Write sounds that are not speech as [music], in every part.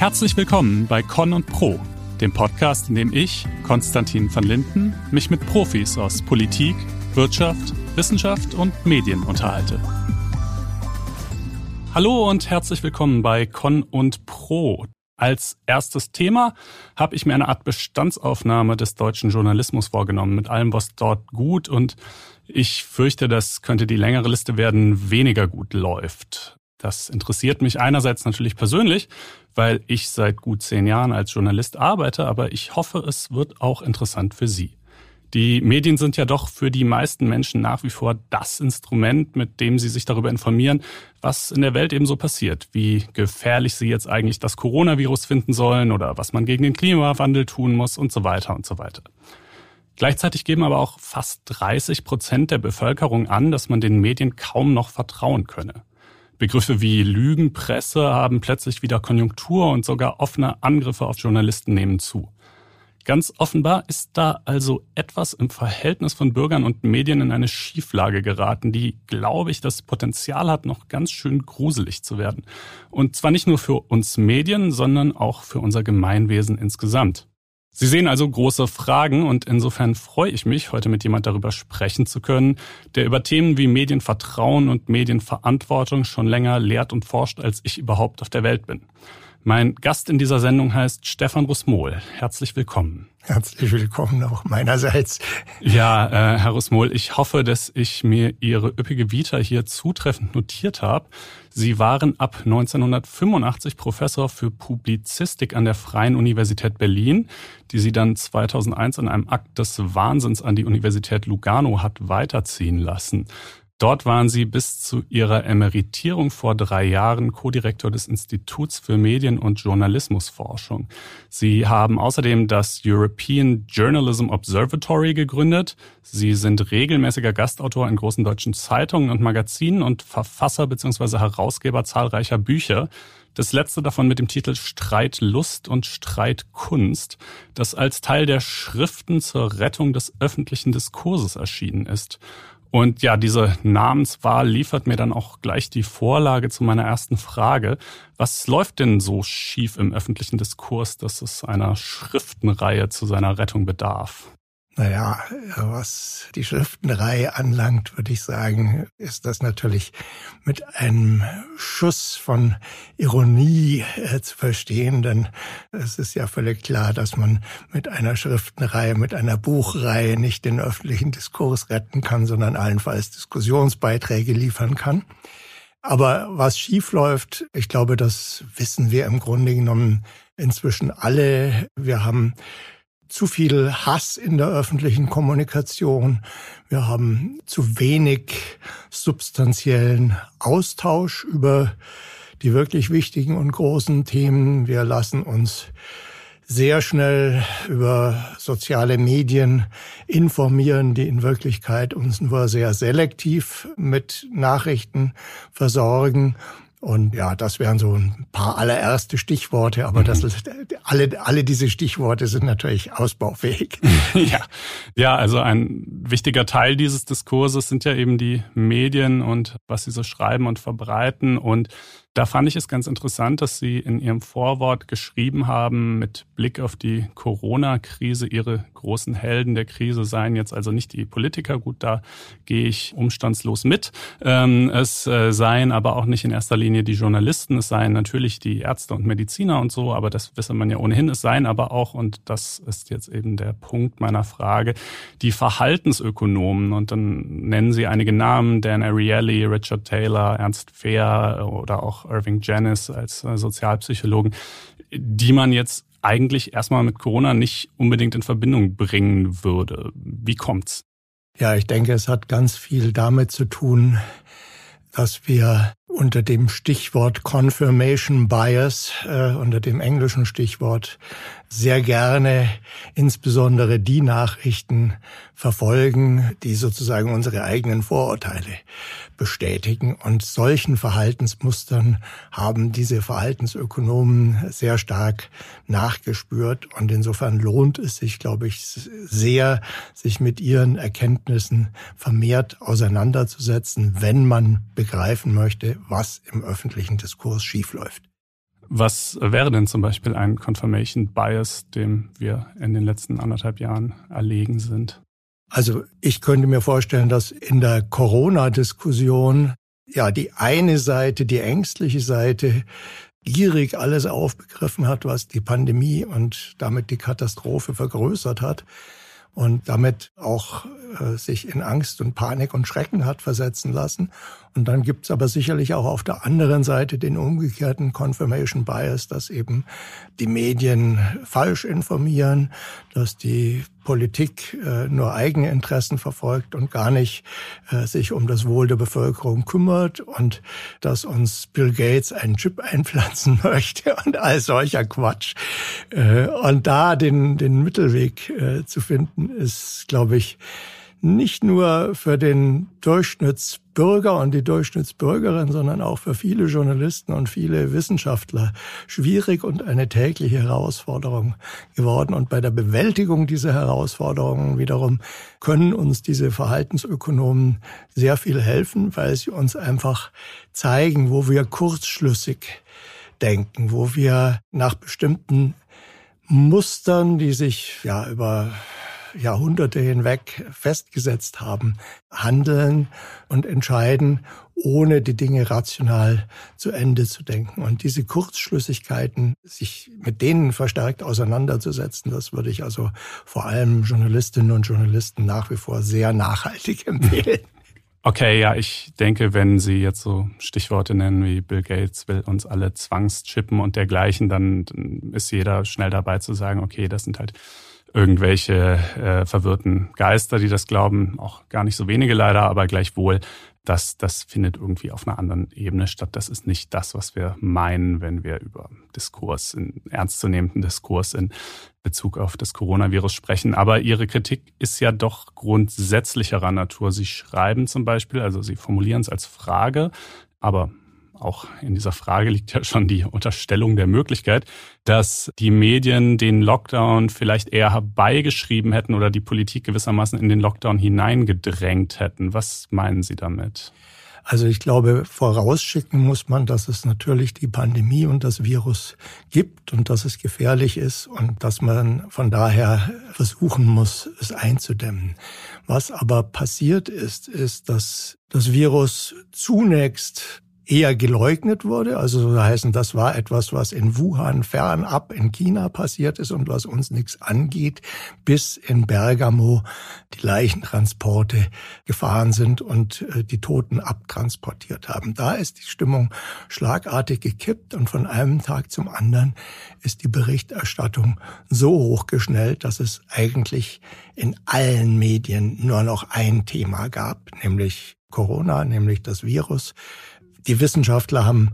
Herzlich willkommen bei Con und Pro, dem Podcast, in dem ich, Konstantin van Linden, mich mit Profis aus Politik, Wirtschaft, Wissenschaft und Medien unterhalte. Hallo und herzlich willkommen bei Con und Pro. Als erstes Thema habe ich mir eine Art Bestandsaufnahme des deutschen Journalismus vorgenommen, mit allem, was dort gut und ich fürchte, das könnte die längere Liste werden, weniger gut läuft. Das interessiert mich einerseits natürlich persönlich, weil ich seit gut zehn Jahren als Journalist arbeite, aber ich hoffe, es wird auch interessant für Sie. Die Medien sind ja doch für die meisten Menschen nach wie vor das Instrument, mit dem sie sich darüber informieren, was in der Welt eben so passiert, wie gefährlich sie jetzt eigentlich das Coronavirus finden sollen oder was man gegen den Klimawandel tun muss und so weiter und so weiter. Gleichzeitig geben aber auch fast 30 Prozent der Bevölkerung an, dass man den Medien kaum noch vertrauen könne. Begriffe wie Lügenpresse haben plötzlich wieder Konjunktur und sogar offene Angriffe auf Journalisten nehmen zu. Ganz offenbar ist da also etwas im Verhältnis von Bürgern und Medien in eine Schieflage geraten, die, glaube ich, das Potenzial hat, noch ganz schön gruselig zu werden. Und zwar nicht nur für uns Medien, sondern auch für unser Gemeinwesen insgesamt. Sie sehen also große Fragen und insofern freue ich mich, heute mit jemand darüber sprechen zu können, der über Themen wie Medienvertrauen und Medienverantwortung schon länger lehrt und forscht, als ich überhaupt auf der Welt bin. Mein Gast in dieser Sendung heißt Stefan Rusmol. Herzlich willkommen. Herzlich willkommen auch meinerseits. Ja, äh, Herr Rusmol, ich hoffe, dass ich mir Ihre üppige Vita hier zutreffend notiert habe. Sie waren ab 1985 Professor für Publizistik an der Freien Universität Berlin, die Sie dann 2001 in einem Akt des Wahnsinns an die Universität Lugano hat weiterziehen lassen. Dort waren Sie bis zu Ihrer Emeritierung vor drei Jahren Co-Direktor des Instituts für Medien- und Journalismusforschung. Sie haben außerdem das European Journalism Observatory gegründet. Sie sind regelmäßiger Gastautor in großen deutschen Zeitungen und Magazinen und Verfasser bzw. Herausgeber zahlreicher Bücher. Das letzte davon mit dem Titel Streitlust und Streitkunst, das als Teil der Schriften zur Rettung des öffentlichen Diskurses erschienen ist. Und ja, diese Namenswahl liefert mir dann auch gleich die Vorlage zu meiner ersten Frage. Was läuft denn so schief im öffentlichen Diskurs, dass es einer Schriftenreihe zu seiner Rettung bedarf? Naja, was die Schriftenreihe anlangt, würde ich sagen, ist das natürlich mit einem Schuss von Ironie äh, zu verstehen, denn es ist ja völlig klar, dass man mit einer Schriftenreihe, mit einer Buchreihe nicht den öffentlichen Diskurs retten kann, sondern allenfalls Diskussionsbeiträge liefern kann. Aber was schief läuft, ich glaube, das wissen wir im Grunde genommen inzwischen alle. Wir haben zu viel Hass in der öffentlichen Kommunikation. Wir haben zu wenig substanziellen Austausch über die wirklich wichtigen und großen Themen. Wir lassen uns sehr schnell über soziale Medien informieren, die in Wirklichkeit uns nur sehr selektiv mit Nachrichten versorgen. Und ja, das wären so ein paar allererste Stichworte, aber mhm. das ist, alle, alle diese Stichworte sind natürlich ausbaufähig. [laughs] ja. ja, also ein wichtiger Teil dieses Diskurses sind ja eben die Medien und was sie so schreiben und verbreiten. Und da fand ich es ganz interessant, dass Sie in Ihrem Vorwort geschrieben haben, mit Blick auf die Corona-Krise, Ihre großen Helden der Krise seien jetzt also nicht die Politiker, gut, da gehe ich umstandslos mit. Ähm, es äh, seien aber auch nicht in erster Linie die Journalisten, es seien natürlich die Ärzte und Mediziner und so, aber das wisse man ja ohnehin. Es seien aber auch, und das ist jetzt eben der Punkt meiner Frage, die Verhaltensökonomen. Und dann nennen Sie einige Namen, Dan Ariely, Richard Taylor, Ernst Fehr oder auch Irving Janis als äh, Sozialpsychologen, die man jetzt eigentlich erstmal mit Corona nicht unbedingt in Verbindung bringen würde. Wie kommt's? Ja, ich denke, es hat ganz viel damit zu tun, dass wir unter dem Stichwort Confirmation Bias, äh, unter dem englischen Stichwort, sehr gerne insbesondere die Nachrichten verfolgen, die sozusagen unsere eigenen Vorurteile bestätigen. Und solchen Verhaltensmustern haben diese Verhaltensökonomen sehr stark nachgespürt. Und insofern lohnt es sich, glaube ich, sehr, sich mit ihren Erkenntnissen vermehrt auseinanderzusetzen, wenn man begreifen möchte, was im öffentlichen Diskurs schiefläuft. Was wäre denn zum Beispiel ein Confirmation Bias, dem wir in den letzten anderthalb Jahren erlegen sind? Also ich könnte mir vorstellen, dass in der Corona-Diskussion ja die eine Seite, die ängstliche Seite, gierig alles aufbegriffen hat, was die Pandemie und damit die Katastrophe vergrößert hat und damit auch äh, sich in Angst und Panik und Schrecken hat versetzen lassen. Und dann gibt's aber sicherlich auch auf der anderen Seite den umgekehrten Confirmation Bias, dass eben die Medien falsch informieren, dass die Politik äh, nur eigene Interessen verfolgt und gar nicht äh, sich um das Wohl der Bevölkerung kümmert und dass uns Bill Gates einen Chip [laughs] einpflanzen möchte und all solcher Quatsch. Äh, und da den, den Mittelweg äh, zu finden, ist, glaube ich, nicht nur für den Durchschnittsbürger und die Durchschnittsbürgerin, sondern auch für viele Journalisten und viele Wissenschaftler schwierig und eine tägliche Herausforderung geworden. Und bei der Bewältigung dieser Herausforderungen wiederum können uns diese Verhaltensökonomen sehr viel helfen, weil sie uns einfach zeigen, wo wir kurzschlüssig denken, wo wir nach bestimmten Mustern, die sich ja über Jahrhunderte hinweg festgesetzt haben, handeln und entscheiden, ohne die Dinge rational zu Ende zu denken. Und diese Kurzschlüssigkeiten, sich mit denen verstärkt auseinanderzusetzen, das würde ich also vor allem Journalistinnen und Journalisten nach wie vor sehr nachhaltig [laughs] empfehlen. Okay, ja, ich denke, wenn Sie jetzt so Stichworte nennen wie Bill Gates will uns alle zwangschippen und dergleichen, dann ist jeder schnell dabei zu sagen, okay, das sind halt irgendwelche äh, verwirrten Geister, die das glauben, auch gar nicht so wenige leider, aber gleichwohl, das, das findet irgendwie auf einer anderen Ebene statt. Das ist nicht das, was wir meinen, wenn wir über Diskurs, in ernstzunehmenden Diskurs in Bezug auf das Coronavirus sprechen. Aber Ihre Kritik ist ja doch grundsätzlicherer Natur. Sie schreiben zum Beispiel, also Sie formulieren es als Frage, aber auch in dieser Frage liegt ja schon die Unterstellung der Möglichkeit, dass die Medien den Lockdown vielleicht eher herbeigeschrieben hätten oder die Politik gewissermaßen in den Lockdown hineingedrängt hätten. Was meinen Sie damit? Also ich glaube, vorausschicken muss man, dass es natürlich die Pandemie und das Virus gibt und dass es gefährlich ist und dass man von daher versuchen muss, es einzudämmen. Was aber passiert ist, ist, dass das Virus zunächst eher geleugnet wurde. Also so heißen, das war etwas, was in Wuhan fernab in China passiert ist und was uns nichts angeht, bis in Bergamo die Leichentransporte gefahren sind und äh, die Toten abtransportiert haben. Da ist die Stimmung schlagartig gekippt und von einem Tag zum anderen ist die Berichterstattung so hochgeschnellt, dass es eigentlich in allen Medien nur noch ein Thema gab, nämlich Corona, nämlich das Virus. Die Wissenschaftler haben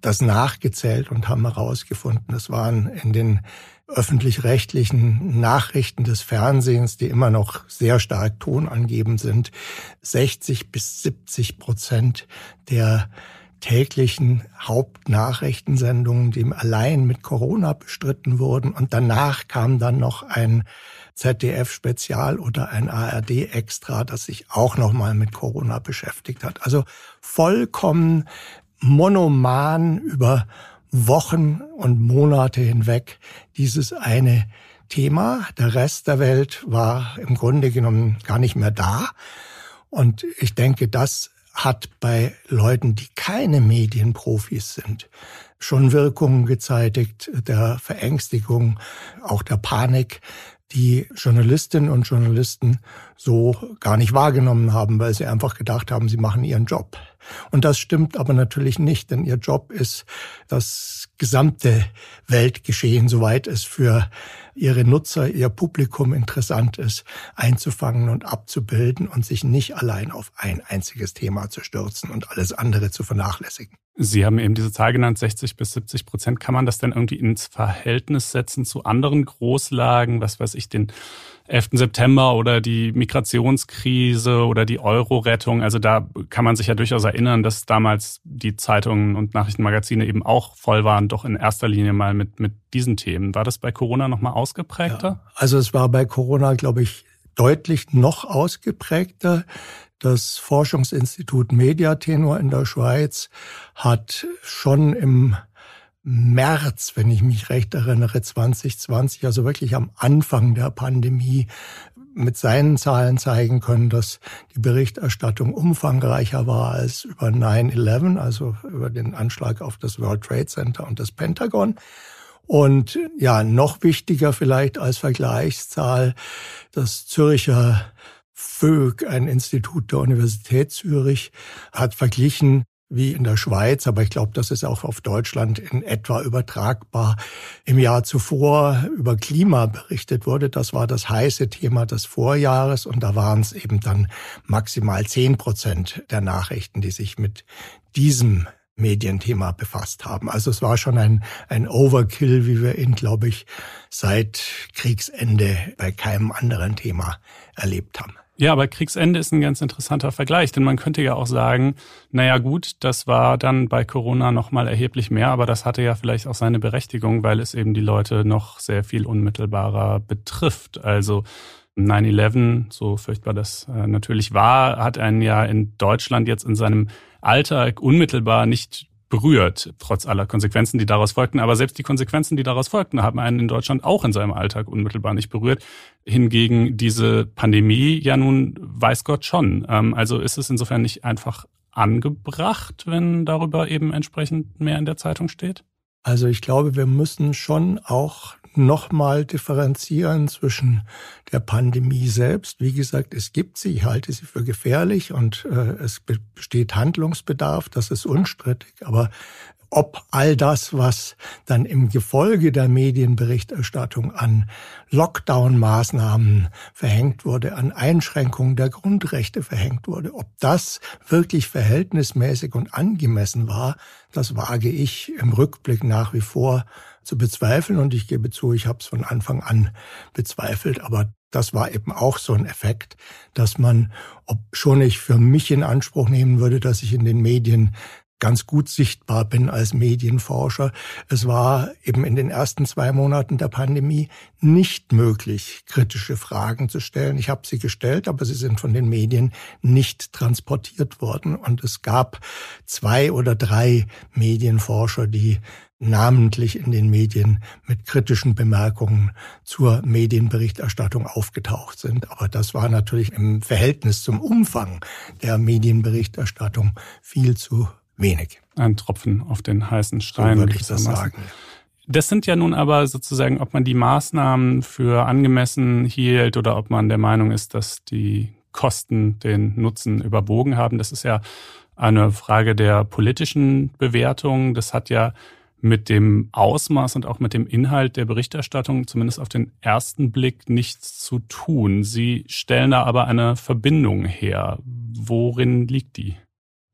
das nachgezählt und haben herausgefunden, es waren in den öffentlich-rechtlichen Nachrichten des Fernsehens, die immer noch sehr stark tonangebend sind, 60 bis 70 Prozent der täglichen Hauptnachrichtensendungen, die allein mit Corona bestritten wurden. Und danach kam dann noch ein ZDF-Spezial oder ein ARD-Extra, das sich auch nochmal mit Corona beschäftigt hat. Also vollkommen monoman über Wochen und Monate hinweg dieses eine Thema. Der Rest der Welt war im Grunde genommen gar nicht mehr da. Und ich denke, das hat bei Leuten, die keine Medienprofis sind, schon Wirkungen gezeitigt, der Verängstigung, auch der Panik, die Journalistinnen und Journalisten so gar nicht wahrgenommen haben, weil sie einfach gedacht haben, sie machen ihren Job. Und das stimmt aber natürlich nicht, denn ihr Job ist, das gesamte Weltgeschehen, soweit es für ihre Nutzer, ihr Publikum interessant ist, einzufangen und abzubilden und sich nicht allein auf ein einziges Thema zu stürzen und alles andere zu vernachlässigen. Sie haben eben diese Zahl genannt, 60 bis 70 Prozent. Kann man das denn irgendwie ins Verhältnis setzen zu anderen Großlagen, was weiß ich, den 11. September oder die Migrationskrise oder die Euro-Rettung? Also da kann man sich ja durchaus erinnern, dass damals die Zeitungen und Nachrichtenmagazine eben auch voll waren, doch in erster Linie mal mit, mit diesen Themen. War das bei Corona nochmal ausgeprägter? Ja, also es war bei Corona, glaube ich, deutlich noch ausgeprägter. Das Forschungsinstitut Mediatenor in der Schweiz hat schon im März, wenn ich mich recht erinnere, 2020, also wirklich am Anfang der Pandemie, mit seinen Zahlen zeigen können, dass die Berichterstattung umfangreicher war als über 9-11, also über den Anschlag auf das World Trade Center und das Pentagon. Und ja, noch wichtiger vielleicht als Vergleichszahl, das Zürcher FÖG, ein Institut der Universität Zürich, hat verglichen, wie in der Schweiz, aber ich glaube, das ist auch auf Deutschland in etwa übertragbar. Im Jahr zuvor über Klima berichtet wurde, das war das heiße Thema des Vorjahres und da waren es eben dann maximal zehn Prozent der Nachrichten, die sich mit diesem Medienthema befasst haben. Also es war schon ein, ein Overkill, wie wir ihn, glaube ich, seit Kriegsende bei keinem anderen Thema erlebt haben. Ja, aber Kriegsende ist ein ganz interessanter Vergleich, denn man könnte ja auch sagen, naja gut, das war dann bei Corona nochmal erheblich mehr, aber das hatte ja vielleicht auch seine Berechtigung, weil es eben die Leute noch sehr viel unmittelbarer betrifft. Also 9-11, so furchtbar das äh, natürlich war, hat einen ja in Deutschland jetzt in seinem Alltag unmittelbar nicht berührt, trotz aller Konsequenzen, die daraus folgten. Aber selbst die Konsequenzen, die daraus folgten, haben einen in Deutschland auch in seinem Alltag unmittelbar nicht berührt. Hingegen diese Pandemie ja nun weiß Gott schon. Ähm, also ist es insofern nicht einfach angebracht, wenn darüber eben entsprechend mehr in der Zeitung steht? Also ich glaube, wir müssen schon auch nochmal differenzieren zwischen der Pandemie selbst. Wie gesagt, es gibt sie, ich halte sie für gefährlich und äh, es besteht Handlungsbedarf, das ist unstrittig. Aber ob all das, was dann im Gefolge der Medienberichterstattung an Lockdown-Maßnahmen verhängt wurde, an Einschränkungen der Grundrechte verhängt wurde, ob das wirklich verhältnismäßig und angemessen war, das wage ich im Rückblick nach wie vor zu bezweifeln. Und ich gebe zu, ich habe es von Anfang an bezweifelt. Aber das war eben auch so ein Effekt, dass man, ob schon ich für mich in Anspruch nehmen würde, dass ich in den Medien ganz gut sichtbar bin als Medienforscher. Es war eben in den ersten zwei Monaten der Pandemie nicht möglich, kritische Fragen zu stellen. Ich habe sie gestellt, aber sie sind von den Medien nicht transportiert worden. Und es gab zwei oder drei Medienforscher, die namentlich in den Medien mit kritischen Bemerkungen zur Medienberichterstattung aufgetaucht sind. Aber das war natürlich im Verhältnis zum Umfang der Medienberichterstattung viel zu wenig. Ein Tropfen auf den heißen Stein. So würde ich das sagen. Das sind ja nun aber sozusagen, ob man die Maßnahmen für angemessen hielt oder ob man der Meinung ist, dass die Kosten den Nutzen überwogen haben. Das ist ja eine Frage der politischen Bewertung. Das hat ja mit dem Ausmaß und auch mit dem Inhalt der Berichterstattung zumindest auf den ersten Blick nichts zu tun. Sie stellen da aber eine Verbindung her. Worin liegt die?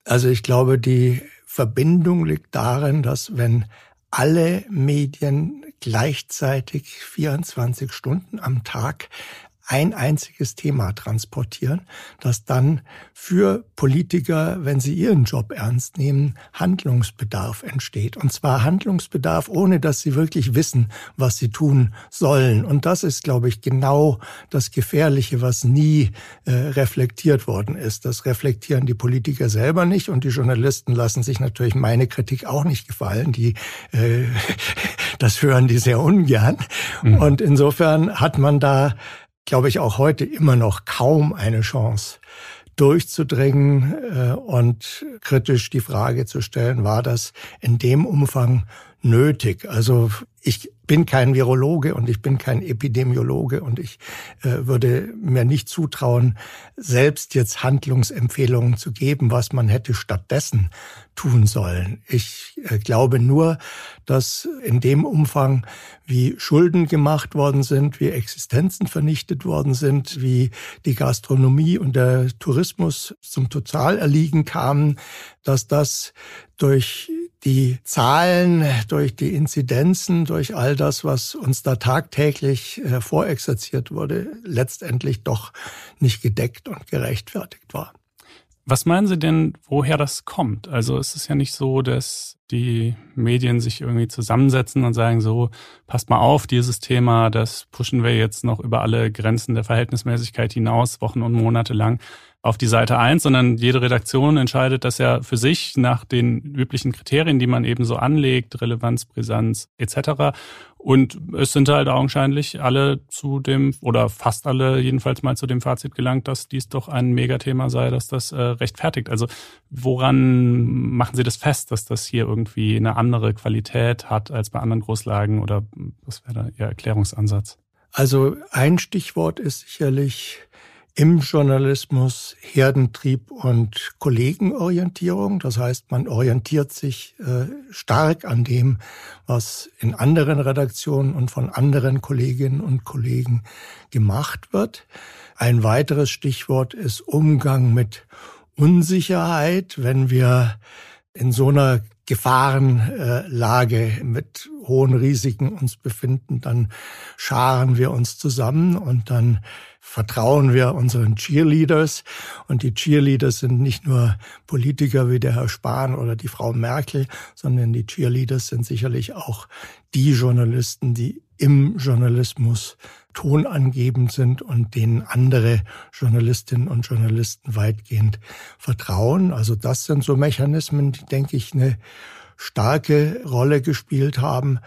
Also ich glaube, die Verbindung liegt darin, dass wenn alle Medien gleichzeitig 24 Stunden am Tag ein einziges Thema transportieren, das dann für Politiker, wenn sie ihren Job ernst nehmen, Handlungsbedarf entsteht. Und zwar Handlungsbedarf, ohne dass sie wirklich wissen, was sie tun sollen. Und das ist, glaube ich, genau das Gefährliche, was nie äh, reflektiert worden ist. Das reflektieren die Politiker selber nicht und die Journalisten lassen sich natürlich meine Kritik auch nicht gefallen. Die, äh, [laughs] das hören die sehr ungern. Mhm. Und insofern hat man da glaube ich, auch heute immer noch kaum eine Chance durchzudringen äh, und kritisch die Frage zu stellen, war das in dem Umfang nötig? Also ich bin kein Virologe und ich bin kein Epidemiologe und ich äh, würde mir nicht zutrauen, selbst jetzt Handlungsempfehlungen zu geben, was man hätte stattdessen tun sollen. Ich äh, glaube nur, dass in dem Umfang, wie Schulden gemacht worden sind, wie Existenzen vernichtet worden sind, wie die Gastronomie und der Tourismus zum Totalerliegen kamen, dass das durch die Zahlen, durch die Inzidenzen, durch all das, was uns da tagtäglich vorexerziert wurde, letztendlich doch nicht gedeckt und gerechtfertigt war. Was meinen Sie denn, woher das kommt? Also es ist ja nicht so, dass die Medien sich irgendwie zusammensetzen und sagen, so, passt mal auf, dieses Thema, das pushen wir jetzt noch über alle Grenzen der Verhältnismäßigkeit hinaus, Wochen und Monate lang. Auf die Seite 1, sondern jede Redaktion entscheidet das ja für sich nach den üblichen Kriterien, die man eben so anlegt, Relevanz, Brisanz etc. Und es sind halt augenscheinlich alle zu dem, oder fast alle jedenfalls mal zu dem Fazit gelangt, dass dies doch ein Megathema sei, dass das äh, rechtfertigt. Also woran machen Sie das fest, dass das hier irgendwie eine andere Qualität hat als bei anderen Großlagen oder was wäre da Ihr Erklärungsansatz? Also ein Stichwort ist sicherlich im Journalismus Herdentrieb und Kollegenorientierung. Das heißt, man orientiert sich äh, stark an dem, was in anderen Redaktionen und von anderen Kolleginnen und Kollegen gemacht wird. Ein weiteres Stichwort ist Umgang mit Unsicherheit, wenn wir in so einer Gefahrenlage mit hohen Risiken uns befinden, dann scharen wir uns zusammen und dann vertrauen wir unseren Cheerleaders. Und die Cheerleaders sind nicht nur Politiker wie der Herr Spahn oder die Frau Merkel, sondern die Cheerleaders sind sicherlich auch die Journalisten, die im Journalismus tonangebend sind und denen andere Journalistinnen und Journalisten weitgehend vertrauen. Also das sind so Mechanismen, die, denke ich, eine starke Rolle gespielt haben.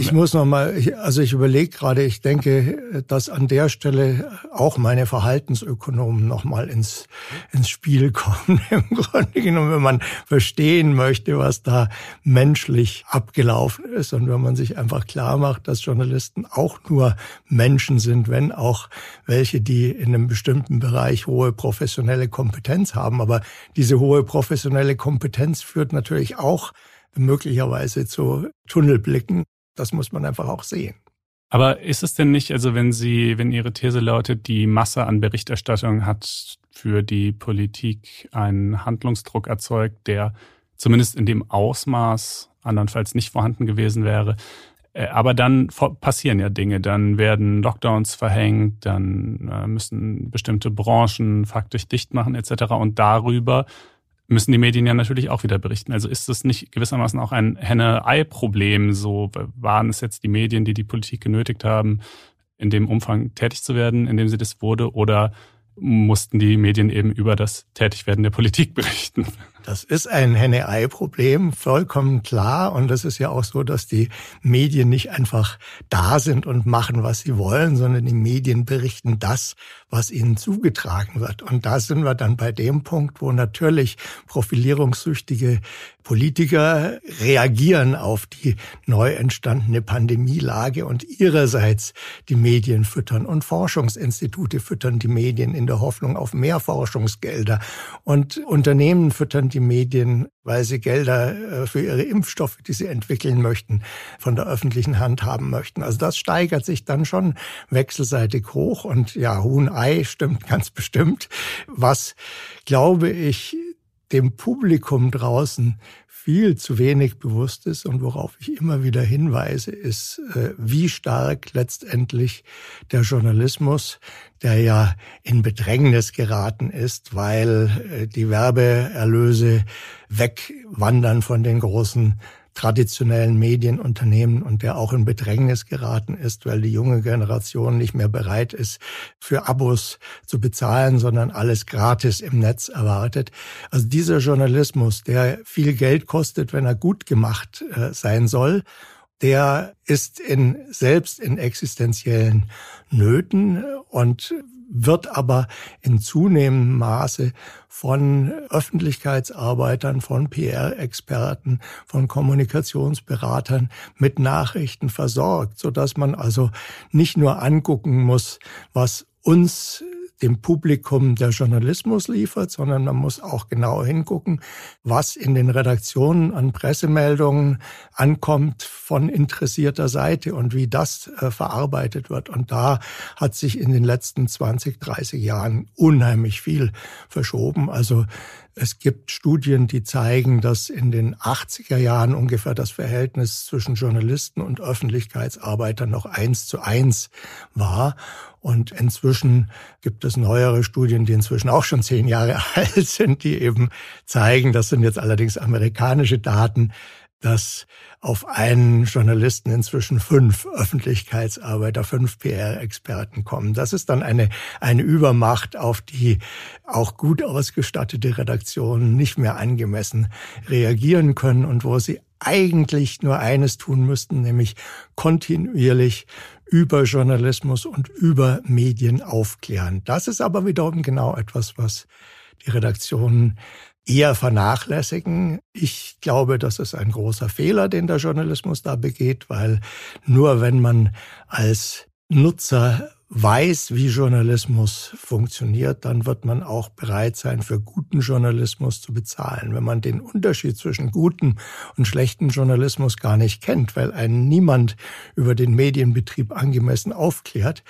Ich muss noch mal, also ich überlege gerade, ich denke, dass an der Stelle auch meine Verhaltensökonomen noch mal ins, ins Spiel kommen. [laughs] Im Grunde genommen, wenn man verstehen möchte, was da menschlich abgelaufen ist und wenn man sich einfach klar macht, dass Journalisten auch nur Menschen sind, wenn auch welche, die in einem bestimmten Bereich hohe professionelle Kompetenz haben. Aber diese hohe professionelle Kompetenz führt natürlich auch möglicherweise zu Tunnelblicken das muss man einfach auch sehen. Aber ist es denn nicht, also wenn Sie, wenn Ihre These lautet, die Masse an Berichterstattung hat für die Politik einen Handlungsdruck erzeugt, der zumindest in dem Ausmaß andernfalls nicht vorhanden gewesen wäre. Äh, aber dann passieren ja Dinge, dann werden Lockdowns verhängt, dann äh, müssen bestimmte Branchen faktisch dicht machen etc. Und darüber müssen die Medien ja natürlich auch wieder berichten. Also ist das nicht gewissermaßen auch ein Henne-Ei-Problem? So waren es jetzt die Medien, die die Politik genötigt haben, in dem Umfang tätig zu werden, in dem sie das wurde, oder mussten die Medien eben über das Tätigwerden der Politik berichten? Das ist ein Henne-Ei-Problem, vollkommen klar. Und das ist ja auch so, dass die Medien nicht einfach da sind und machen, was sie wollen, sondern die Medien berichten das, was ihnen zugetragen wird. Und da sind wir dann bei dem Punkt, wo natürlich profilierungssüchtige Politiker reagieren auf die neu entstandene Pandemielage und ihrerseits die Medien füttern und Forschungsinstitute füttern die Medien in der Hoffnung auf mehr Forschungsgelder und Unternehmen füttern die Medien, weil sie Gelder äh, für ihre Impfstoffe, die sie entwickeln möchten, von der öffentlichen Hand haben möchten. Also das steigert sich dann schon wechselseitig hoch und ja, Huhn-Ei stimmt [laughs] ganz bestimmt. Was, glaube ich, dem Publikum draußen viel zu wenig bewusst ist und worauf ich immer wieder hinweise, ist, äh, wie stark letztendlich der Journalismus, der ja in Bedrängnis geraten ist, weil äh, die Werbeerlöse wegwandern von den großen traditionellen Medienunternehmen und der auch in Bedrängnis geraten ist, weil die junge Generation nicht mehr bereit ist, für Abos zu bezahlen, sondern alles gratis im Netz erwartet. Also dieser Journalismus, der viel Geld kostet, wenn er gut gemacht äh, sein soll, der ist in, selbst in existenziellen Nöten und wird aber in zunehmendem Maße von Öffentlichkeitsarbeitern, von PR-Experten, von Kommunikationsberatern mit Nachrichten versorgt, so dass man also nicht nur angucken muss, was uns dem Publikum der Journalismus liefert, sondern man muss auch genau hingucken, was in den Redaktionen an Pressemeldungen ankommt von interessierter Seite und wie das äh, verarbeitet wird. Und da hat sich in den letzten 20, 30 Jahren unheimlich viel verschoben. Also es gibt Studien, die zeigen, dass in den 80er Jahren ungefähr das Verhältnis zwischen Journalisten und Öffentlichkeitsarbeitern noch eins zu eins war. Und inzwischen gibt es neuere Studien, die inzwischen auch schon zehn Jahre [laughs] alt sind, die eben zeigen, das sind jetzt allerdings amerikanische Daten, dass auf einen Journalisten inzwischen fünf Öffentlichkeitsarbeiter, fünf PR-Experten kommen. Das ist dann eine, eine Übermacht, auf die auch gut ausgestattete Redaktionen nicht mehr angemessen reagieren können und wo sie eigentlich nur eines tun müssten, nämlich kontinuierlich über Journalismus und über Medien aufklären. Das ist aber wiederum genau etwas, was die Redaktionen eher vernachlässigen. Ich glaube, das ist ein großer Fehler, den der Journalismus da begeht, weil nur wenn man als Nutzer weiß, wie Journalismus funktioniert, dann wird man auch bereit sein, für guten Journalismus zu bezahlen. Wenn man den Unterschied zwischen gutem und schlechtem Journalismus gar nicht kennt, weil einen niemand über den Medienbetrieb angemessen aufklärt,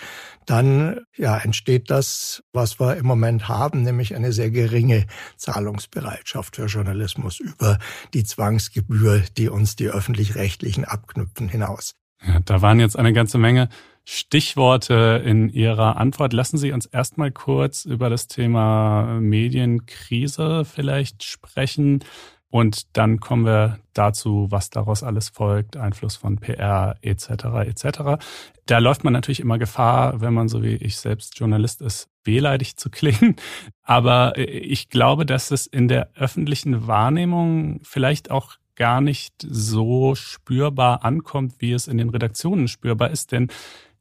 dann ja, entsteht das, was wir im Moment haben, nämlich eine sehr geringe Zahlungsbereitschaft für Journalismus über die Zwangsgebühr, die uns die öffentlich-rechtlichen abknüpfen, hinaus. Ja, da waren jetzt eine ganze Menge Stichworte in Ihrer Antwort. Lassen Sie uns erstmal kurz über das Thema Medienkrise vielleicht sprechen. Und dann kommen wir dazu, was daraus alles folgt, Einfluss von PR etc. etc. Da läuft man natürlich immer Gefahr, wenn man so wie ich selbst Journalist ist, wehleidig zu klingen. Aber ich glaube, dass es in der öffentlichen Wahrnehmung vielleicht auch gar nicht so spürbar ankommt, wie es in den Redaktionen spürbar ist. Denn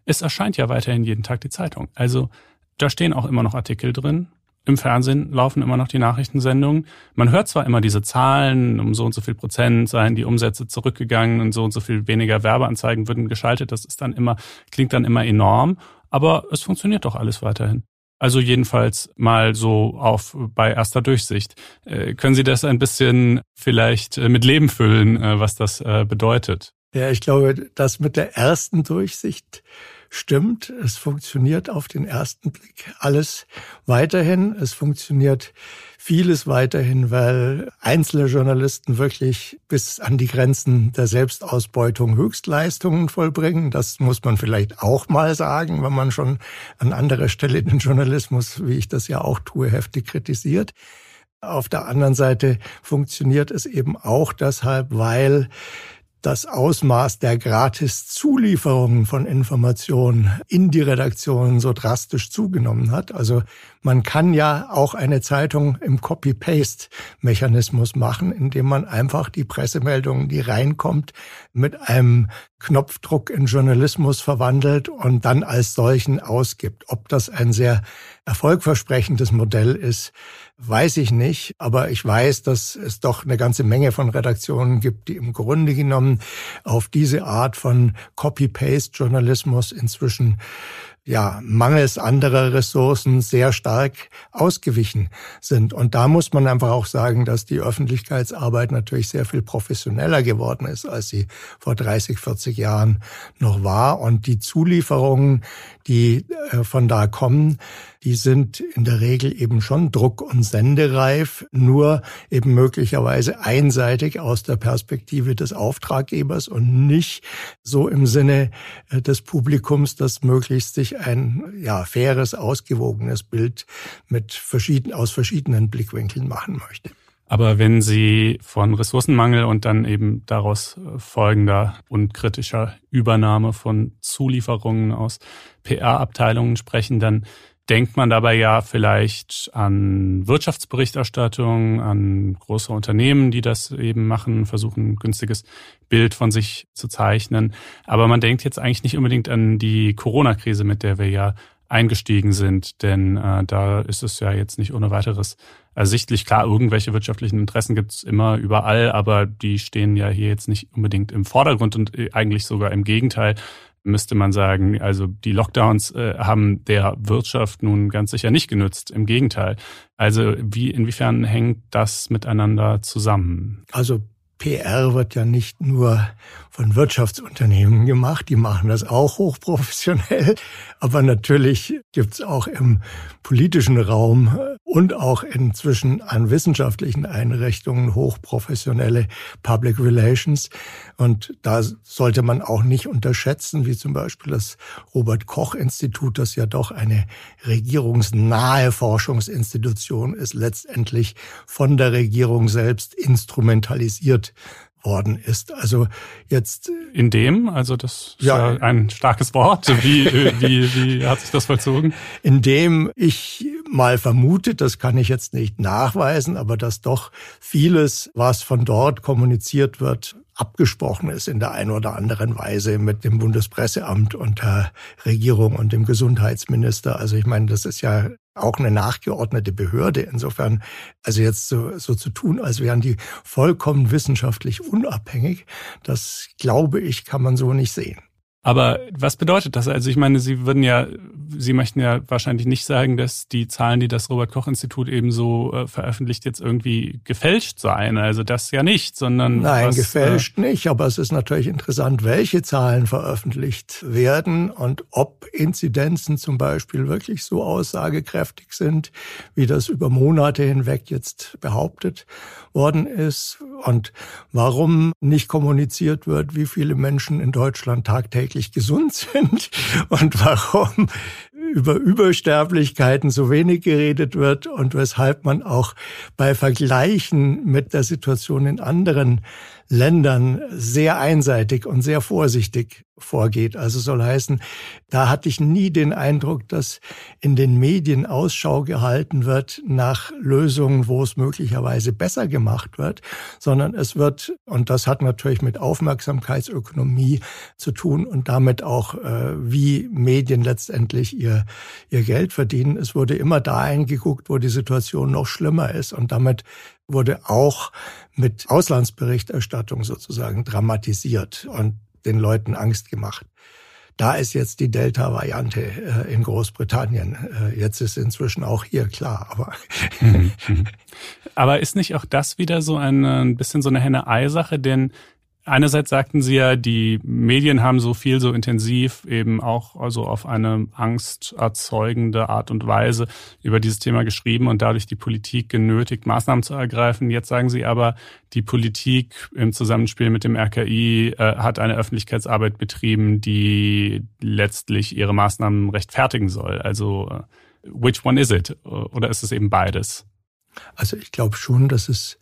es erscheint ja weiterhin jeden Tag die Zeitung. Also da stehen auch immer noch Artikel drin. Im Fernsehen laufen immer noch die Nachrichtensendungen. Man hört zwar immer diese Zahlen, um so und so viel Prozent seien die Umsätze zurückgegangen und so und so viel weniger Werbeanzeigen würden geschaltet. Das ist dann immer, klingt dann immer enorm, aber es funktioniert doch alles weiterhin. Also jedenfalls mal so auf bei erster Durchsicht. Äh, können Sie das ein bisschen vielleicht äh, mit Leben füllen, äh, was das äh, bedeutet? Ja, ich glaube, das mit der ersten Durchsicht stimmt. Es funktioniert auf den ersten Blick alles weiterhin. Es funktioniert vieles weiterhin, weil einzelne Journalisten wirklich bis an die Grenzen der Selbstausbeutung Höchstleistungen vollbringen. Das muss man vielleicht auch mal sagen, wenn man schon an anderer Stelle den Journalismus, wie ich das ja auch tue, heftig kritisiert. Auf der anderen Seite funktioniert es eben auch deshalb, weil das Ausmaß der Gratis-Zulieferungen von Informationen in die Redaktionen so drastisch zugenommen hat. Also man kann ja auch eine Zeitung im Copy-Paste-Mechanismus machen, indem man einfach die Pressemeldungen, die reinkommt, mit einem Knopfdruck in Journalismus verwandelt und dann als solchen ausgibt. Ob das ein sehr erfolgversprechendes Modell ist, weiß ich nicht. Aber ich weiß, dass es doch eine ganze Menge von Redaktionen gibt, die im Grunde genommen auf diese Art von Copy-Paste-Journalismus inzwischen ja, mangels anderer Ressourcen sehr stark ausgewichen sind. Und da muss man einfach auch sagen, dass die Öffentlichkeitsarbeit natürlich sehr viel professioneller geworden ist, als sie vor 30, 40 Jahren noch war. Und die Zulieferungen, die äh, von da kommen, die sind in der Regel eben schon druck- und sendereif, nur eben möglicherweise einseitig aus der Perspektive des Auftraggebers und nicht so im Sinne äh, des Publikums, das möglichst sich ein ja, faires, ausgewogenes Bild mit verschieden, aus verschiedenen Blickwinkeln machen möchte. Aber wenn Sie von Ressourcenmangel und dann eben daraus äh, folgender unkritischer Übernahme von Zulieferungen aus PR-Abteilungen sprechen, dann denkt man dabei ja vielleicht an Wirtschaftsberichterstattung, an große Unternehmen, die das eben machen, versuchen ein günstiges Bild von sich zu zeichnen. Aber man denkt jetzt eigentlich nicht unbedingt an die Corona-Krise, mit der wir ja eingestiegen sind, denn äh, da ist es ja jetzt nicht ohne weiteres ersichtlich. Klar, irgendwelche wirtschaftlichen Interessen gibt's immer überall, aber die stehen ja hier jetzt nicht unbedingt im Vordergrund und äh, eigentlich sogar im Gegenteil müsste man sagen, also die Lockdowns äh, haben der Wirtschaft nun ganz sicher nicht genützt. Im Gegenteil. Also wie, inwiefern hängt das miteinander zusammen? Also PR wird ja nicht nur von Wirtschaftsunternehmen gemacht, die machen das auch hochprofessionell, aber natürlich gibt's auch im politischen Raum und auch inzwischen an wissenschaftlichen Einrichtungen hochprofessionelle Public Relations. Und da sollte man auch nicht unterschätzen, wie zum Beispiel das Robert Koch Institut, das ja doch eine regierungsnahe Forschungsinstitution ist, letztendlich von der Regierung selbst instrumentalisiert worden ist. Also jetzt. In dem, also das ist ja, ja ein starkes Wort. [laughs] Wie, wie, wie hat sich das vollzogen? In dem ich mal vermute, das kann ich jetzt nicht nachweisen, aber dass doch vieles, was von dort kommuniziert wird, abgesprochen ist in der einen oder anderen Weise mit dem Bundespresseamt und der Regierung und dem Gesundheitsminister. Also ich meine, das ist ja auch eine nachgeordnete Behörde. Insofern, also jetzt so, so zu tun, als wären die vollkommen wissenschaftlich unabhängig, das glaube ich, kann man so nicht sehen. Aber was bedeutet das? Also ich meine, Sie würden ja, Sie möchten ja wahrscheinlich nicht sagen, dass die Zahlen, die das Robert Koch Institut eben so äh, veröffentlicht, jetzt irgendwie gefälscht seien. Also das ja nicht, sondern nein, was, gefälscht äh, nicht. Aber es ist natürlich interessant, welche Zahlen veröffentlicht werden und ob Inzidenzen zum Beispiel wirklich so aussagekräftig sind, wie das über Monate hinweg jetzt behauptet worden ist und warum nicht kommuniziert wird, wie viele Menschen in Deutschland tagtäglich gesund sind [laughs] und warum über Übersterblichkeiten so wenig geredet wird und weshalb man auch bei Vergleichen mit der Situation in anderen Ländern sehr einseitig und sehr vorsichtig vorgeht. Also soll heißen, da hatte ich nie den Eindruck, dass in den Medien Ausschau gehalten wird nach Lösungen, wo es möglicherweise besser gemacht wird, sondern es wird, und das hat natürlich mit Aufmerksamkeitsökonomie zu tun und damit auch, äh, wie Medien letztendlich ihr, ihr Geld verdienen. Es wurde immer dahin geguckt, wo die Situation noch schlimmer ist und damit wurde auch mit Auslandsberichterstattung sozusagen dramatisiert. Und den Leuten Angst gemacht. Da ist jetzt die Delta-Variante äh, in Großbritannien. Äh, jetzt ist inzwischen auch hier klar, aber. Mhm, mhm. aber ist nicht auch das wieder so ein, ein bisschen so eine Henne-Ei-Sache? Denn Einerseits sagten Sie ja, die Medien haben so viel, so intensiv eben auch also auf eine angsterzeugende Art und Weise über dieses Thema geschrieben und dadurch die Politik genötigt, Maßnahmen zu ergreifen. Jetzt sagen Sie aber, die Politik im Zusammenspiel mit dem RKI äh, hat eine Öffentlichkeitsarbeit betrieben, die letztlich ihre Maßnahmen rechtfertigen soll. Also, äh, which one is it? Oder ist es eben beides? Also ich glaube schon, dass es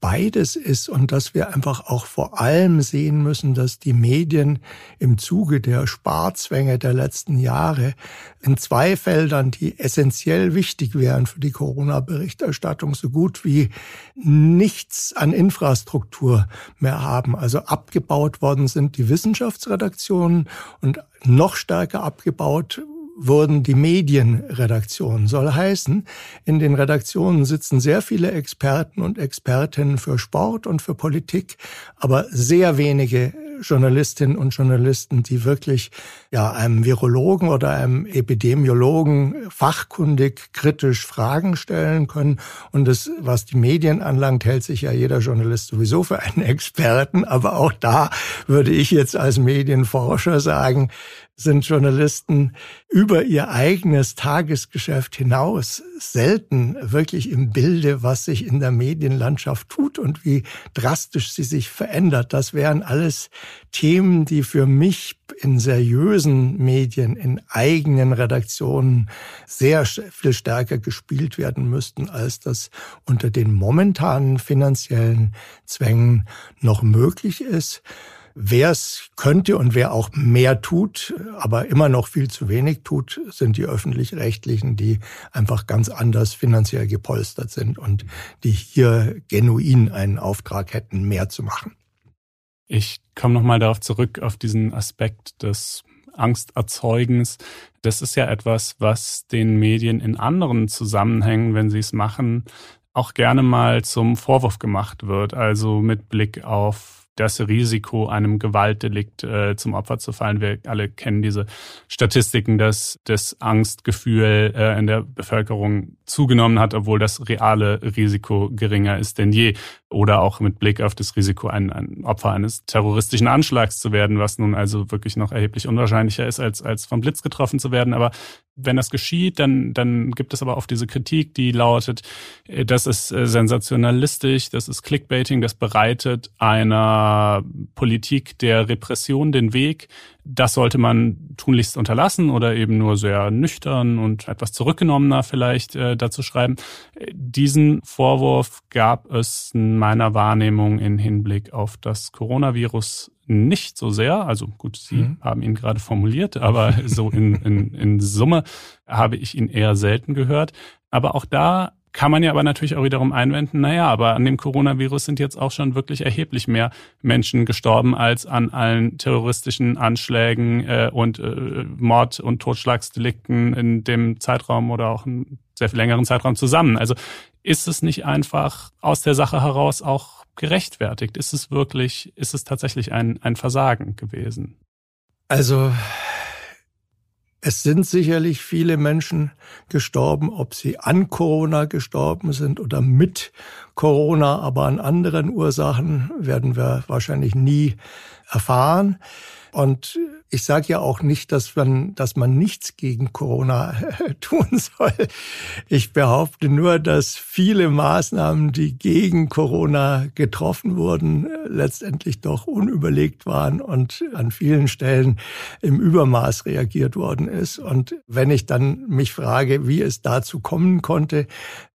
beides ist und dass wir einfach auch vor allem sehen müssen, dass die Medien im Zuge der Sparzwänge der letzten Jahre in zwei Feldern, die essentiell wichtig wären für die Corona-Berichterstattung, so gut wie nichts an Infrastruktur mehr haben. Also abgebaut worden sind die Wissenschaftsredaktionen und noch stärker abgebaut wurden die Medienredaktionen. Soll heißen, in den Redaktionen sitzen sehr viele Experten und Expertinnen für Sport und für Politik, aber sehr wenige Journalistinnen und Journalisten, die wirklich ja einem Virologen oder einem Epidemiologen fachkundig kritisch Fragen stellen können. Und das, was die Medien anlangt, hält sich ja jeder Journalist sowieso für einen Experten. Aber auch da würde ich jetzt als Medienforscher sagen, sind Journalisten über ihr eigenes Tagesgeschäft hinaus selten wirklich im Bilde, was sich in der Medienlandschaft tut und wie drastisch sie sich verändert. Das wären alles Themen, die für mich in seriösen Medien, in eigenen Redaktionen sehr viel stärker gespielt werden müssten, als das unter den momentanen finanziellen Zwängen noch möglich ist. Wer es könnte und wer auch mehr tut, aber immer noch viel zu wenig tut, sind die öffentlich-rechtlichen, die einfach ganz anders finanziell gepolstert sind und die hier genuin einen Auftrag hätten, mehr zu machen. Ich komme nochmal darauf zurück, auf diesen Aspekt des Angsterzeugens. Das ist ja etwas, was den Medien in anderen Zusammenhängen, wenn sie es machen, auch gerne mal zum Vorwurf gemacht wird. Also mit Blick auf das Risiko, einem Gewaltdelikt äh, zum Opfer zu fallen. Wir alle kennen diese Statistiken, dass das Angstgefühl äh, in der Bevölkerung zugenommen hat, obwohl das reale Risiko geringer ist denn je. Oder auch mit Blick auf das Risiko, ein, ein Opfer eines terroristischen Anschlags zu werden, was nun also wirklich noch erheblich unwahrscheinlicher ist, als, als vom Blitz getroffen zu werden. Aber wenn das geschieht, dann, dann gibt es aber oft diese Kritik, die lautet, äh, das ist äh, sensationalistisch, das ist Clickbaiting, das bereitet einer Politik der Repression den Weg. Das sollte man tunlichst unterlassen oder eben nur sehr nüchtern und etwas zurückgenommener vielleicht äh, dazu schreiben. Diesen Vorwurf gab es in meiner Wahrnehmung in Hinblick auf das Coronavirus nicht so sehr. Also gut, Sie mhm. haben ihn gerade formuliert, aber [laughs] so in, in, in Summe habe ich ihn eher selten gehört. Aber auch da kann man ja aber natürlich auch wiederum einwenden, naja, aber an dem Coronavirus sind jetzt auch schon wirklich erheblich mehr Menschen gestorben als an allen terroristischen Anschlägen äh, und äh, Mord- und Totschlagsdelikten in dem Zeitraum oder auch einen sehr viel längeren Zeitraum zusammen. Also ist es nicht einfach aus der Sache heraus auch gerechtfertigt? Ist es wirklich, ist es tatsächlich ein, ein Versagen gewesen? Also es sind sicherlich viele Menschen gestorben, ob sie an Corona gestorben sind oder mit Corona, aber an anderen Ursachen werden wir wahrscheinlich nie erfahren. Und ich sage ja auch nicht, dass man, dass man nichts gegen Corona [laughs] tun soll. Ich behaupte nur, dass viele Maßnahmen, die gegen Corona getroffen wurden, letztendlich doch unüberlegt waren und an vielen Stellen im Übermaß reagiert worden ist. Und wenn ich dann mich frage, wie es dazu kommen konnte,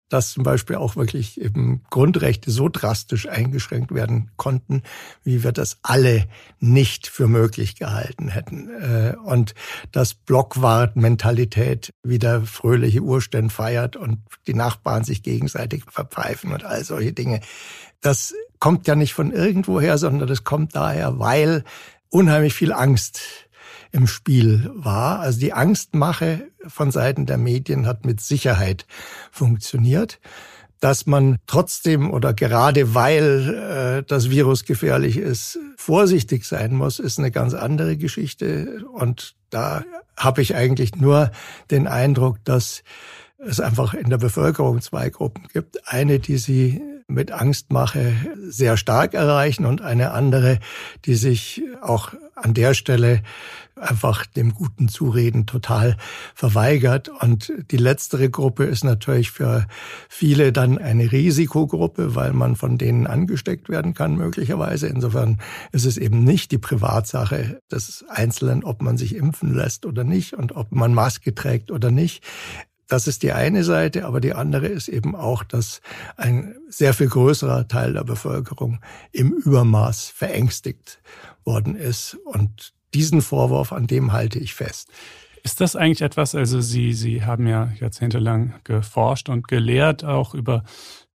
dass zum Beispiel auch wirklich eben Grundrechte so drastisch eingeschränkt werden konnten, wie wir das alle nicht für möglich gehalten hätten. Äh, und dass Blockwart-Mentalität wieder fröhliche Urstände feiert und die Nachbarn sich gegenseitig verpfeifen und all solche Dinge. Das kommt ja nicht von irgendwoher, sondern das kommt daher, weil unheimlich viel Angst im Spiel war. Also die Angstmache von Seiten der Medien hat mit Sicherheit funktioniert. Dass man trotzdem oder gerade weil äh, das Virus gefährlich ist, vorsichtig sein muss, ist eine ganz andere Geschichte. Und da habe ich eigentlich nur den Eindruck, dass es einfach in der Bevölkerung zwei Gruppen gibt. Eine, die sie mit Angstmache sehr stark erreichen und eine andere, die sich auch an der Stelle einfach dem guten Zureden total verweigert. Und die letztere Gruppe ist natürlich für viele dann eine Risikogruppe, weil man von denen angesteckt werden kann möglicherweise. Insofern ist es eben nicht die Privatsache des Einzelnen, ob man sich impfen lässt oder nicht und ob man Maske trägt oder nicht. Das ist die eine Seite, aber die andere ist eben auch, dass ein sehr viel größerer Teil der Bevölkerung im Übermaß verängstigt worden ist. Und diesen Vorwurf, an dem halte ich fest. Ist das eigentlich etwas, also Sie, Sie haben ja jahrzehntelang geforscht und gelehrt, auch über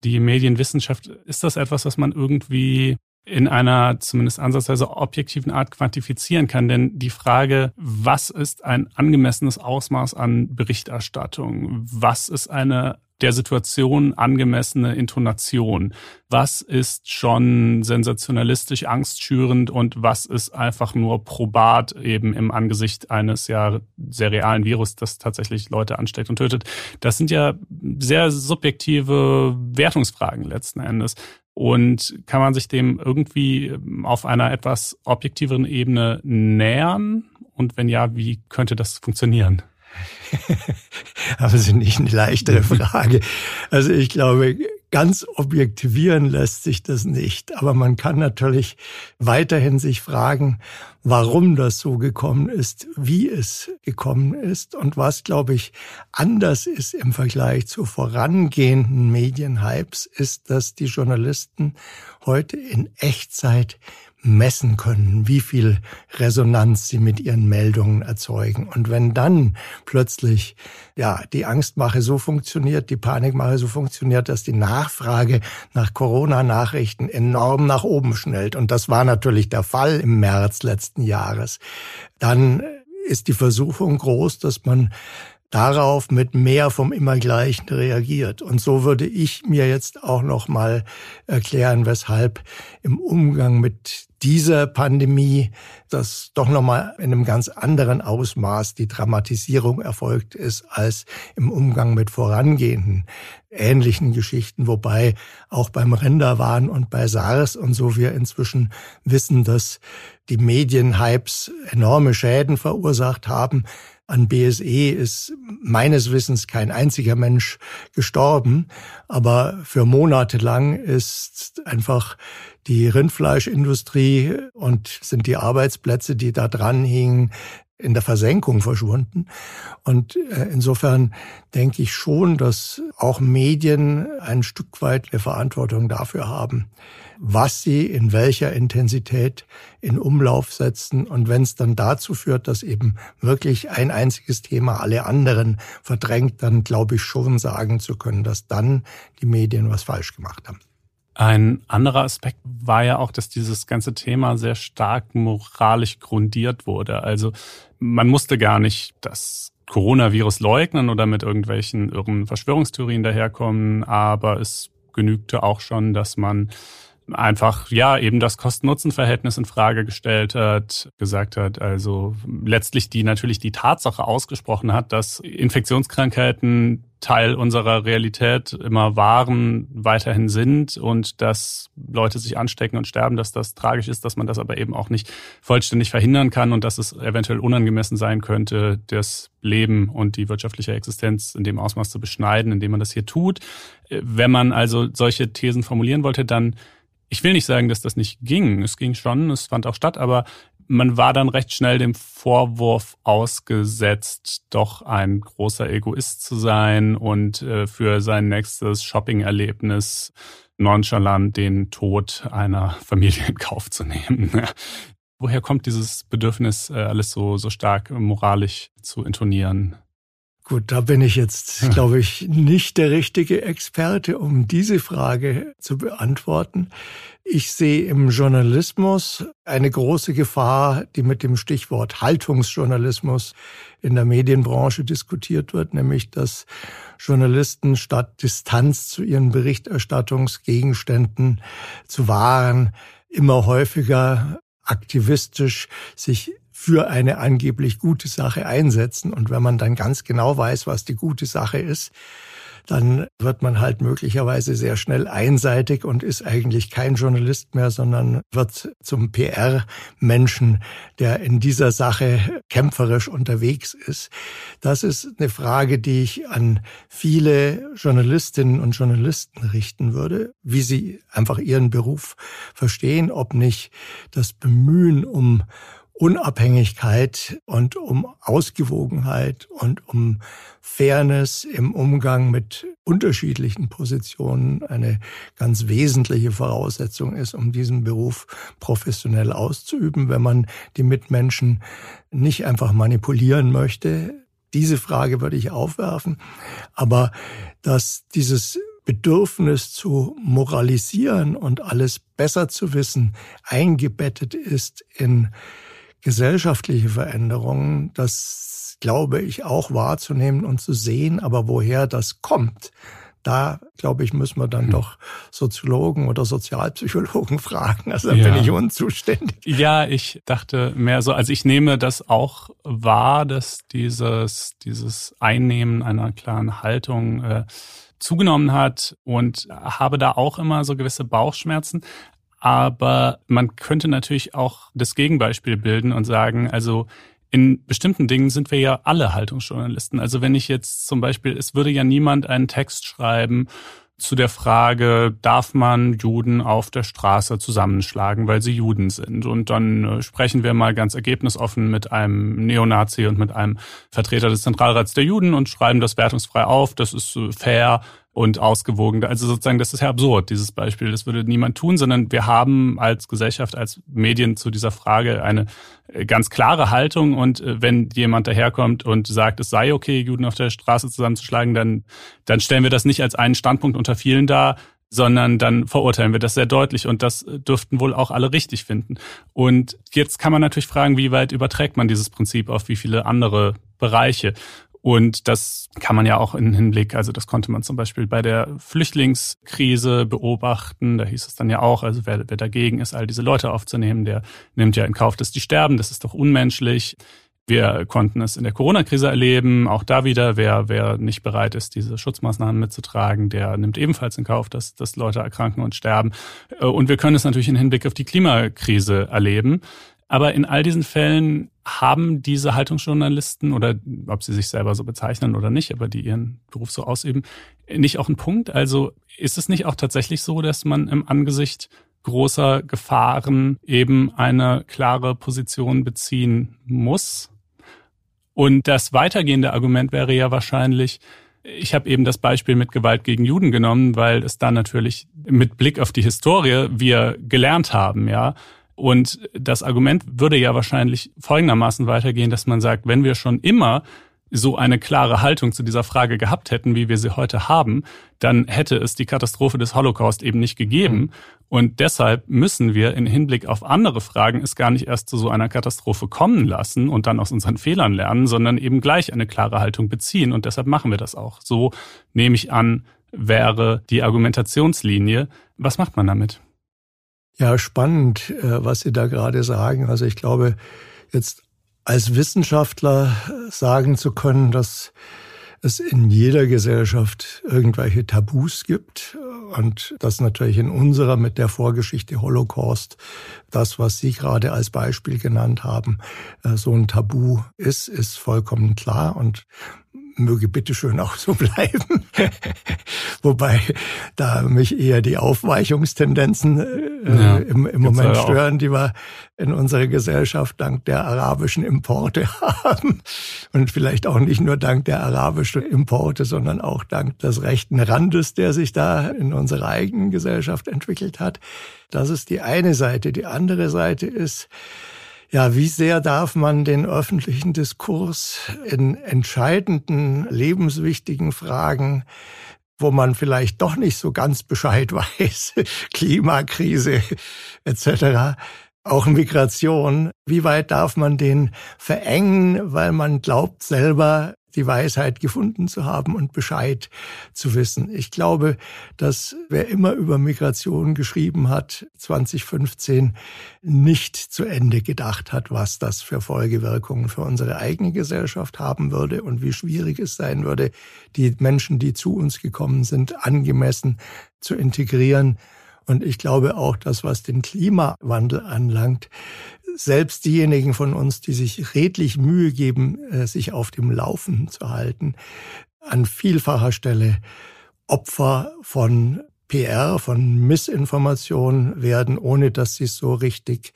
die Medienwissenschaft. Ist das etwas, was man irgendwie in einer zumindest ansatzweise objektiven Art quantifizieren kann. Denn die Frage, was ist ein angemessenes Ausmaß an Berichterstattung? Was ist eine der Situation angemessene Intonation? Was ist schon sensationalistisch angstschürend und was ist einfach nur probat eben im Angesicht eines ja sehr realen Virus, das tatsächlich Leute ansteckt und tötet? Das sind ja sehr subjektive Wertungsfragen letzten Endes. Und kann man sich dem irgendwie ähm, auf einer etwas objektiveren Ebene nähern? Und wenn ja, wie könnte das funktionieren? [laughs] Aber es ist nicht eine leichtere Frage. Also ich glaube, Ganz objektivieren lässt sich das nicht. Aber man kann natürlich weiterhin sich fragen, warum das so gekommen ist, wie es gekommen ist und was, glaube ich, anders ist im Vergleich zu vorangehenden Medienhypes, ist, dass die Journalisten heute in Echtzeit messen können, wie viel Resonanz sie mit ihren Meldungen erzeugen. Und wenn dann plötzlich ja die Angstmache so funktioniert, die Panikmache so funktioniert, dass die Nachfrage nach Corona-Nachrichten enorm nach oben schnellt, und das war natürlich der Fall im März letzten Jahres, dann ist die Versuchung groß, dass man darauf mit mehr vom Immergleichen reagiert. Und so würde ich mir jetzt auch noch mal erklären, weshalb im Umgang mit dieser Pandemie, das doch noch mal in einem ganz anderen Ausmaß die Dramatisierung erfolgt ist als im Umgang mit vorangehenden ähnlichen Geschichten, wobei auch beim Rinderwahn und bei SARS und so wir inzwischen wissen, dass die Medienhypes enorme Schäden verursacht haben, An BSE ist meines Wissens kein einziger Mensch gestorben, aber für Monate lang ist einfach die Rindfleischindustrie und sind die Arbeitsplätze, die da dran hingen, in der Versenkung verschwunden. Und äh, insofern denke ich schon, dass auch Medien ein Stück weit eine Verantwortung dafür haben, was sie in welcher Intensität in Umlauf setzen. Und wenn es dann dazu führt, dass eben wirklich ein einziges Thema alle anderen verdrängt, dann glaube ich schon sagen zu können, dass dann die Medien was falsch gemacht haben. Ein anderer Aspekt war ja auch, dass dieses ganze Thema sehr stark moralisch grundiert wurde. Also man musste gar nicht das Coronavirus leugnen oder mit irgendwelchen irren Verschwörungstheorien daherkommen, aber es genügte auch schon, dass man einfach ja eben das Kosten-Nutzen-Verhältnis in Frage gestellt hat, gesagt hat, also letztlich die natürlich die Tatsache ausgesprochen hat, dass Infektionskrankheiten Teil unserer Realität immer waren, weiterhin sind und dass Leute sich anstecken und sterben, dass das tragisch ist, dass man das aber eben auch nicht vollständig verhindern kann und dass es eventuell unangemessen sein könnte, das Leben und die wirtschaftliche Existenz in dem Ausmaß zu beschneiden, indem man das hier tut. Wenn man also solche Thesen formulieren wollte, dann ich will nicht sagen, dass das nicht ging. Es ging schon, es fand auch statt, aber man war dann recht schnell dem Vorwurf ausgesetzt, doch ein großer Egoist zu sein und äh, für sein nächstes Shopping-Erlebnis nonchalant den Tod einer Familie in Kauf zu nehmen. [laughs] Woher kommt dieses Bedürfnis, äh, alles so, so stark moralisch zu intonieren? Gut, da bin ich jetzt, [laughs] glaube ich, nicht der richtige Experte, um diese Frage zu beantworten. Ich sehe im Journalismus eine große Gefahr, die mit dem Stichwort Haltungsjournalismus in der Medienbranche diskutiert wird, nämlich dass Journalisten statt Distanz zu ihren Berichterstattungsgegenständen zu wahren, immer häufiger aktivistisch sich für eine angeblich gute Sache einsetzen. Und wenn man dann ganz genau weiß, was die gute Sache ist, dann wird man halt möglicherweise sehr schnell einseitig und ist eigentlich kein Journalist mehr, sondern wird zum PR-Menschen, der in dieser Sache kämpferisch unterwegs ist. Das ist eine Frage, die ich an viele Journalistinnen und Journalisten richten würde, wie sie einfach ihren Beruf verstehen, ob nicht das Bemühen um Unabhängigkeit und um Ausgewogenheit und um Fairness im Umgang mit unterschiedlichen Positionen eine ganz wesentliche Voraussetzung ist, um diesen Beruf professionell auszuüben, wenn man die Mitmenschen nicht einfach manipulieren möchte. Diese Frage würde ich aufwerfen. Aber dass dieses Bedürfnis zu moralisieren und alles besser zu wissen eingebettet ist in gesellschaftliche Veränderungen, das glaube ich auch wahrzunehmen und zu sehen, aber woher das kommt, da, glaube ich, müssen wir dann hm. doch Soziologen oder Sozialpsychologen [laughs] fragen. Also da ja. bin ich unzuständig. Ja, ich dachte mehr so, also ich nehme das auch wahr, dass dieses, dieses Einnehmen einer klaren Haltung äh, zugenommen hat und habe da auch immer so gewisse Bauchschmerzen. Aber man könnte natürlich auch das Gegenbeispiel bilden und sagen, also in bestimmten Dingen sind wir ja alle Haltungsjournalisten. Also wenn ich jetzt zum Beispiel, es würde ja niemand einen Text schreiben zu der Frage, darf man Juden auf der Straße zusammenschlagen, weil sie Juden sind? Und dann äh, sprechen wir mal ganz ergebnisoffen mit einem Neonazi und mit einem Vertreter des Zentralrats der Juden und schreiben das wertungsfrei auf. Das ist äh, fair und ausgewogen. Also sozusagen, das ist ja absurd, dieses Beispiel. Das würde niemand tun, sondern wir haben als Gesellschaft, als Medien zu dieser Frage eine äh, ganz klare Haltung. Und äh, wenn jemand daherkommt und sagt, es sei okay, Juden auf der Straße zusammenzuschlagen, dann, dann stellen wir das nicht als einen Standpunkt unter vielen dar, sondern dann verurteilen wir das sehr deutlich und das dürften wohl auch alle richtig finden. Und jetzt kann man natürlich fragen, wie weit überträgt man dieses Prinzip auf wie viele andere Bereiche? Und das kann man ja auch in Hinblick, also das konnte man zum Beispiel bei der Flüchtlingskrise beobachten. Da hieß es dann ja auch, also wer, wer dagegen ist, all diese Leute aufzunehmen, der nimmt ja in Kauf, dass die sterben. Das ist doch unmenschlich. Wir konnten es in der Corona-Krise erleben. Auch da wieder, wer, wer nicht bereit ist, diese Schutzmaßnahmen mitzutragen, der nimmt ebenfalls in Kauf, dass, dass Leute erkranken und sterben. Und wir können es natürlich in Hinblick auf die Klimakrise erleben. Aber in all diesen Fällen haben diese Haltungsjournalisten oder ob sie sich selber so bezeichnen oder nicht, aber die ihren Beruf so ausüben, nicht auch einen Punkt? Also ist es nicht auch tatsächlich so, dass man im Angesicht großer Gefahren eben eine klare Position beziehen muss? Und das weitergehende Argument wäre ja wahrscheinlich, ich habe eben das Beispiel mit Gewalt gegen Juden genommen, weil es da natürlich mit Blick auf die Historie wir gelernt haben, ja. Und das Argument würde ja wahrscheinlich folgendermaßen weitergehen, dass man sagt, wenn wir schon immer so eine klare Haltung zu dieser Frage gehabt hätten, wie wir sie heute haben, dann hätte es die Katastrophe des Holocaust eben nicht gegeben. Mhm. Und deshalb müssen wir in Hinblick auf andere Fragen es gar nicht erst zu so einer Katastrophe kommen lassen und dann aus unseren Fehlern lernen, sondern eben gleich eine klare Haltung beziehen. Und deshalb machen wir das auch. So nehme ich an, wäre die Argumentationslinie. Was macht man damit? Ja, spannend, äh, was Sie da gerade sagen. Also ich glaube, jetzt als Wissenschaftler sagen zu können, dass es in jeder Gesellschaft irgendwelche Tabus gibt und das natürlich in unserer mit der Vorgeschichte Holocaust, das, was Sie gerade als Beispiel genannt haben, äh, so ein Tabu ist, ist vollkommen klar und möge bitteschön auch so [laughs] bleiben. Wobei da mich eher die Aufweichungstendenzen äh, ja, im, im Moment stören, die wir in unserer Gesellschaft dank der arabischen Importe [laughs] haben. Und vielleicht auch nicht nur dank der arabischen Importe, sondern auch dank des rechten Randes, der sich da in unserer eigenen Gesellschaft entwickelt hat. Das ist die eine Seite. Die andere Seite ist, ja, wie sehr darf man den öffentlichen Diskurs in entscheidenden, lebenswichtigen Fragen wo man vielleicht doch nicht so ganz Bescheid [laughs] weiß, Klimakrise etc., auch Migration, wie weit darf man den verengen, weil man glaubt selber die Weisheit gefunden zu haben und Bescheid zu wissen. Ich glaube, dass wer immer über Migration geschrieben hat, 2015 nicht zu Ende gedacht hat, was das für Folgewirkungen für unsere eigene Gesellschaft haben würde und wie schwierig es sein würde, die Menschen, die zu uns gekommen sind, angemessen zu integrieren. Und ich glaube auch, dass was den Klimawandel anlangt, selbst diejenigen von uns, die sich redlich Mühe geben, äh, sich auf dem Laufen zu halten, an vielfacher Stelle Opfer von PR, von Missinformation werden, ohne dass sie es so richtig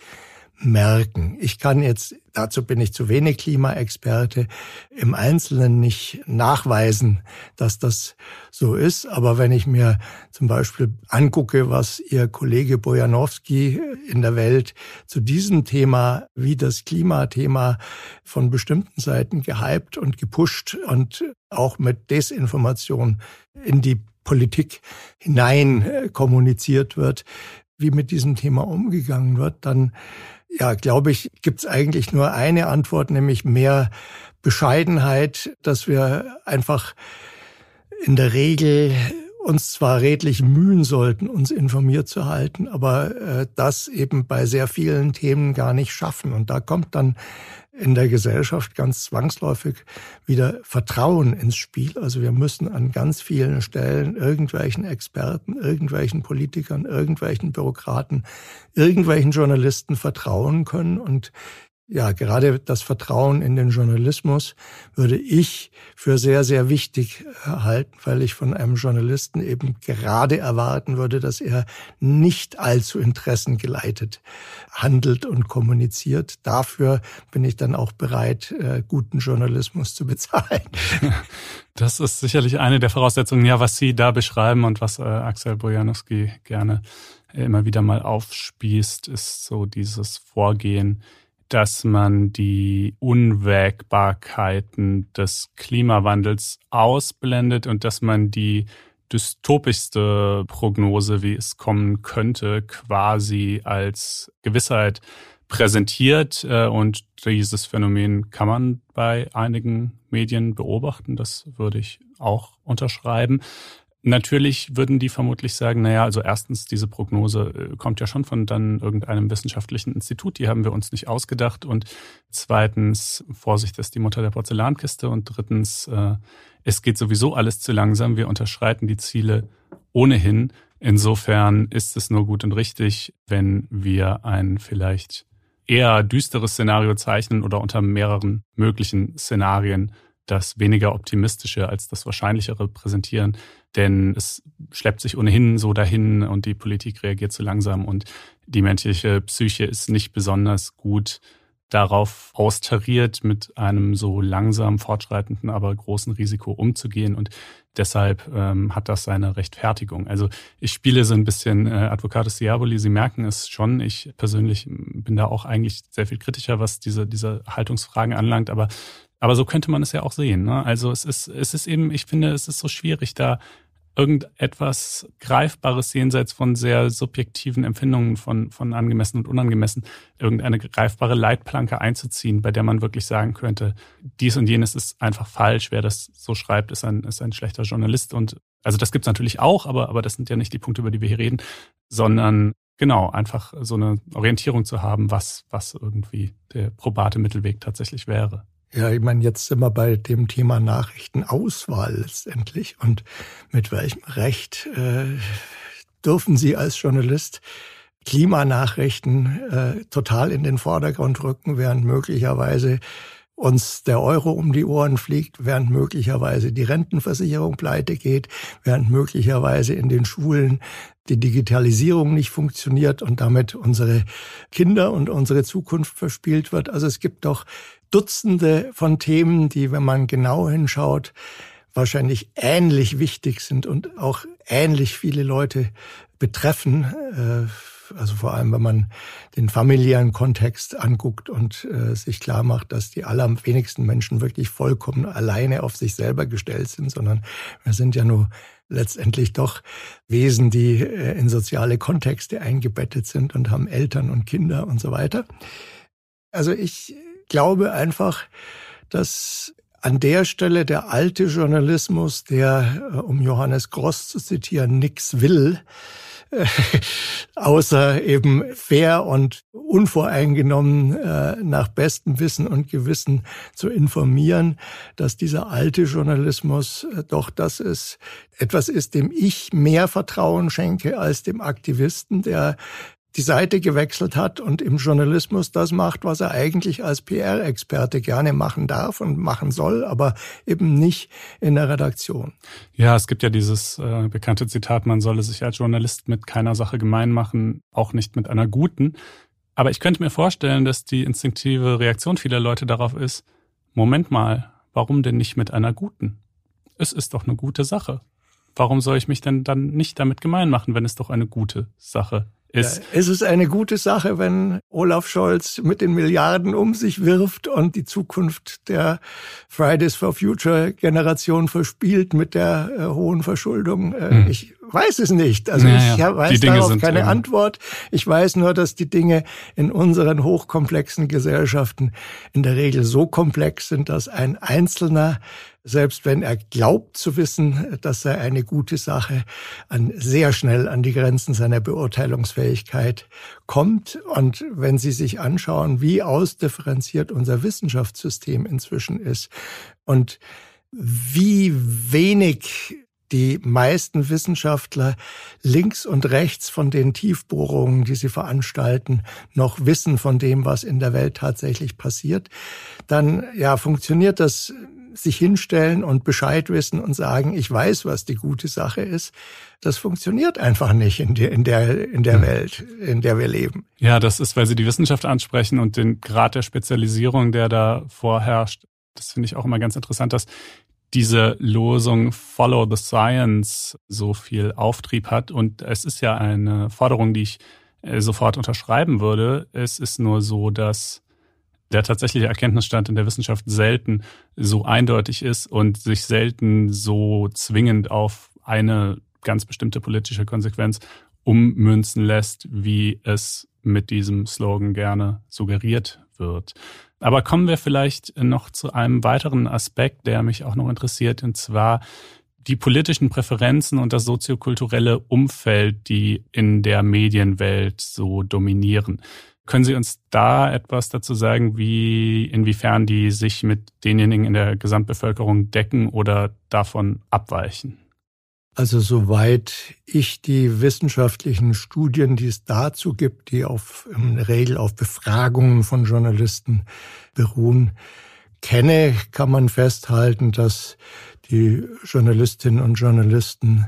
merken. Ich kann jetzt, dazu bin ich zu wenig Klimaexperte, im Einzelnen nicht nachweisen, dass das so ist. Aber wenn ich mir zum Beispiel angucke, was Ihr Kollege Bojanowski in der Welt zu diesem Thema, wie das Klimathema von bestimmten Seiten gehypt und gepusht und auch mit Desinformation in die Politik hinein kommuniziert wird, wie mit diesem Thema umgegangen wird, dann ja, glaube ich, gibt es eigentlich nur eine Antwort, nämlich mehr Bescheidenheit, dass wir einfach in der Regel uns zwar redlich mühen sollten, uns informiert zu halten, aber äh, das eben bei sehr vielen Themen gar nicht schaffen. Und da kommt dann in der Gesellschaft ganz zwangsläufig wieder Vertrauen ins Spiel. Also wir müssen an ganz vielen Stellen irgendwelchen Experten, irgendwelchen Politikern, irgendwelchen Bürokraten, irgendwelchen Journalisten vertrauen können. Und ja, gerade das Vertrauen in den Journalismus würde ich für sehr, sehr wichtig halten, weil ich von einem Journalisten eben gerade erwarten würde, dass er nicht allzu interessengeleitet handelt und kommuniziert. Dafür bin ich dann auch bereit, äh, guten Journalismus zu bezahlen. [laughs] Das ist sicherlich eine der Voraussetzungen, ja, was Sie da beschreiben und was äh, Axel Bojanowski gerne immer wieder mal aufspießt, ist so dieses Vorgehen dass man die Unwägbarkeiten des Klimawandels ausblendet und dass man die dystopischste Prognose, wie es kommen könnte, quasi als Gewissheit präsentiert. Äh, und dieses Phänomen kann man bei einigen Medien beobachten. Das würde ich auch unterschreiben. Natürlich würden die vermutlich sagen, naja, also erstens, diese Prognose äh, kommt ja schon von dann irgendeinem wissenschaftlichen Institut, die haben wir uns nicht ausgedacht. Und zweitens, Vorsicht ist die Mutter der Porzellankiste. Und drittens, äh, es geht sowieso alles zu langsam, wir unterschreiten die Ziele ohnehin. Insofern ist es nur gut und richtig, wenn wir ein vielleicht eher düsteres Szenario zeichnen oder unter mehreren möglichen Szenarien das weniger optimistische als das wahrscheinlichere präsentieren, denn es schleppt sich ohnehin so dahin und die Politik reagiert zu langsam und die menschliche Psyche ist nicht besonders gut darauf austariert, mit einem so langsam fortschreitenden, aber großen Risiko umzugehen. Und deshalb ähm, hat das seine Rechtfertigung. Also ich spiele so ein bisschen äh, Advocatus Diaboli. Sie merken es schon. Ich persönlich bin da auch eigentlich sehr viel kritischer, was diese, diese Haltungsfragen anlangt. Aber aber so könnte man es ja auch sehen. Ne? Also es ist, es ist eben, ich finde, es ist so schwierig, da irgendetwas Greifbares jenseits von sehr subjektiven Empfindungen von, von angemessen und unangemessen, irgendeine greifbare Leitplanke einzuziehen, bei der man wirklich sagen könnte, dies und jenes ist einfach falsch. Wer das so schreibt, ist ein, ist ein schlechter Journalist. Und also das gibt's natürlich auch, aber, aber das sind ja nicht die Punkte, über die wir hier reden, sondern genau, einfach so eine Orientierung zu haben, was, was irgendwie der probate Mittelweg tatsächlich wäre. Ja, ich meine, jetzt sind wir bei dem Thema Nachrichtenauswahl letztendlich. Und mit welchem Recht äh, dürfen Sie als Journalist Klimanachrichten äh, total in den Vordergrund rücken, während möglicherweise uns der Euro um die Ohren fliegt, während möglicherweise die Rentenversicherung pleite geht, während möglicherweise in den Schulen die Digitalisierung nicht funktioniert und damit unsere Kinder und unsere Zukunft verspielt wird. Also es gibt doch Dutzende von Themen, die, wenn man genau hinschaut, wahrscheinlich ähnlich wichtig sind und auch ähnlich viele Leute betreffen. Äh, also vor allem, wenn man den familiären Kontext anguckt und äh, sich klar macht, dass die allerwenigsten Menschen wirklich vollkommen alleine auf sich selber gestellt sind, sondern wir sind ja nur letztendlich doch Wesen, die äh, in soziale Kontexte eingebettet sind und haben Eltern und Kinder und so weiter. Also ich glaube einfach, dass an der Stelle der alte Journalismus, der, äh, um Johannes Gross zu zitieren, nix will, äh, [laughs] außer eben fair und unvoreingenommen äh, nach bestem Wissen und Gewissen zu informieren, dass dieser alte Journalismus doch das ist, etwas ist, dem ich mehr Vertrauen schenke als dem Aktivisten, der die Seite gewechselt hat und im Journalismus das macht, was er eigentlich als PR-Experte gerne machen darf und machen soll, aber eben nicht in der Redaktion. Ja, es gibt ja dieses äh, bekannte Zitat, man solle sich als Journalist mit keiner Sache gemein machen, auch nicht mit einer guten. Aber ich könnte mir vorstellen, dass die instinktive Reaktion vieler Leute darauf ist, Moment mal, warum denn nicht mit einer guten? Es ist doch eine gute Sache. Warum soll ich mich denn dann nicht damit gemein machen, wenn es doch eine gute Sache ist. Es ist eine gute Sache, wenn Olaf Scholz mit den Milliarden um sich wirft und die Zukunft der Fridays for Future Generation verspielt mit der äh, hohen Verschuldung. Äh, hm. Ich weiß es nicht. Also ja, ich weiß darauf keine eben. Antwort. Ich weiß nur, dass die Dinge in unseren hochkomplexen Gesellschaften in der Regel so komplex sind, dass ein Einzelner selbst wenn er glaubt zu wissen, dass er eine gute Sache an, sehr schnell an die Grenzen seiner Beurteilungsfähigkeit kommt. Und wenn Sie sich anschauen, wie ausdifferenziert unser Wissenschaftssystem inzwischen ist und wie wenig die meisten Wissenschaftler links und rechts von den Tiefbohrungen, die sie veranstalten, noch wissen von dem, was in der Welt tatsächlich passiert, dann ja funktioniert das sich hinstellen und Bescheid wissen und sagen, ich weiß, was die gute Sache ist. Das funktioniert einfach nicht in der, in der, in der Welt, in der wir leben. Ja, das ist, weil Sie die Wissenschaft ansprechen und den Grad der Spezialisierung, der da vorherrscht. Das finde ich auch immer ganz interessant, dass diese Losung Follow the Science so viel Auftrieb hat. Und es ist ja eine Forderung, die ich äh, sofort unterschreiben würde. Es ist nur so, dass der tatsächliche Erkenntnisstand in der Wissenschaft selten so eindeutig ist und sich selten so zwingend auf eine ganz bestimmte politische Konsequenz ummünzen lässt, wie es mit diesem Slogan gerne suggeriert wird. Aber kommen wir vielleicht noch zu einem weiteren Aspekt, der mich auch noch interessiert, und zwar die politischen Präferenzen und das soziokulturelle Umfeld, die in der Medienwelt so dominieren. Können Sie uns da etwas dazu sagen, wie, inwiefern die sich mit denjenigen in der Gesamtbevölkerung decken oder davon abweichen? Also soweit ich die wissenschaftlichen Studien, die es dazu gibt, die auf, in der Regel auf Befragungen von Journalisten beruhen, kenne, kann man festhalten, dass die Journalistinnen und Journalisten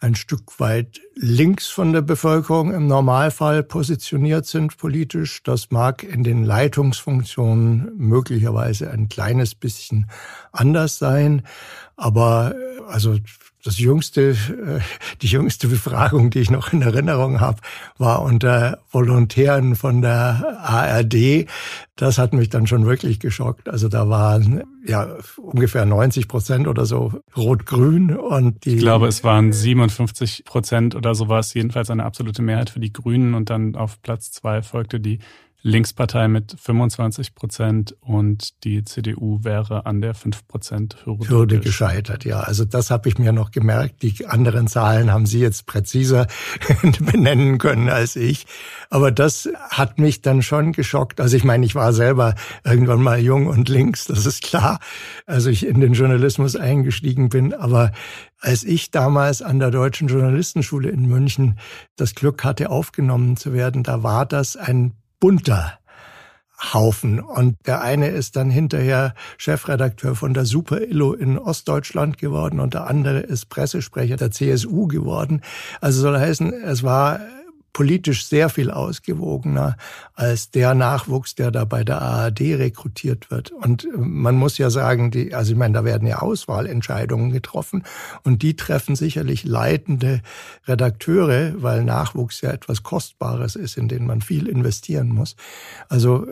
ein Stück weit links von der Bevölkerung im Normalfall positioniert sind politisch. Das mag in den Leitungsfunktionen möglicherweise ein kleines bisschen anders sein. Aber also das jüngste, äh, die jüngste Befragung, die ich noch in Erinnerung habe, war unter Volontären von der ARD. Das hat mich dann schon wirklich geschockt. Also da waren ja ungefähr 90 Prozent oder so rot-grün und die. Ich glaube, es waren 57 Prozent oder so war es jedenfalls eine absolute Mehrheit für die Grünen und dann auf Platz zwei folgte die Linkspartei mit 25 Prozent und die CDU wäre an der 5 Prozent Hürde, Hürde gescheitert. Ja, also das habe ich mir noch gemerkt. Die anderen Zahlen haben Sie jetzt präziser [laughs] benennen können als ich. Aber das hat mich dann schon geschockt. Also ich meine, ich war selber irgendwann mal jung und links, das ist klar, als ich in den Journalismus eingestiegen bin. Aber als ich damals an der Deutschen Journalistenschule in München das Glück hatte, aufgenommen zu werden, da war das ein bunter Haufen. Und der eine ist dann hinterher Chefredakteur von der Super Illo in Ostdeutschland geworden und der andere ist Pressesprecher der CSU geworden. Also soll heißen, es war politisch sehr viel ausgewogener als der Nachwuchs, der da bei der ARD rekrutiert wird. Und äh, man muss ja sagen, die, also ich meine, da werden ja Auswahlentscheidungen getroffen und die treffen sicherlich leitende Redakteure, weil Nachwuchs ja etwas Kostbares ist, in den man viel investieren muss. Also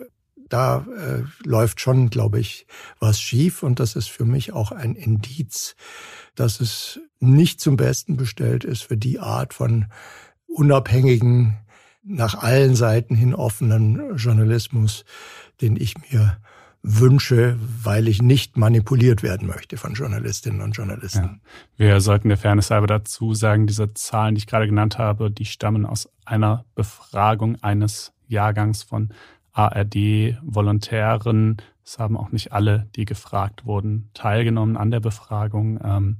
da äh, läuft schon, glaube ich, was schief und das ist für mich auch ein Indiz, dass es nicht zum Besten bestellt ist für die Art von unabhängigen, nach allen Seiten hin offenen Journalismus, den ich mir wünsche, weil ich nicht manipuliert werden möchte von Journalistinnen und Journalisten. Ja. Wir sollten der Fairness halber dazu sagen, diese Zahlen, die ich gerade genannt habe, die stammen aus einer Befragung eines Jahrgangs von ARD-Volontären. Es haben auch nicht alle, die gefragt wurden, teilgenommen an der Befragung.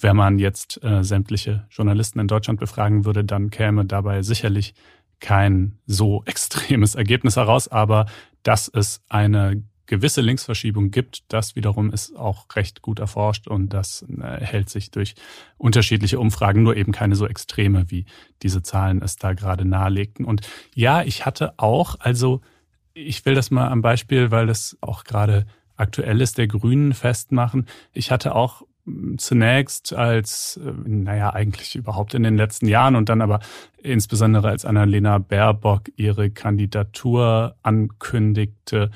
Wenn man jetzt äh, sämtliche Journalisten in Deutschland befragen würde, dann käme dabei sicherlich kein so [laughs] extremes Ergebnis heraus, aber dass es eine gewisse Linksverschiebung gibt, das wiederum ist auch recht gut erforscht und das äh, hält sich durch unterschiedliche Umfragen, nur eben keine so extreme, wie diese Zahlen es da gerade nahelegten. Und ja, ich hatte auch, also ich will das mal am Beispiel, weil das auch gerade aktuell ist, der Grünen festmachen. Ich hatte auch zunächst als, äh, naja, eigentlich überhaupt in den letzten Jahren und dann aber insbesondere als Annalena Baerbock ihre Kandidatur ankündigte,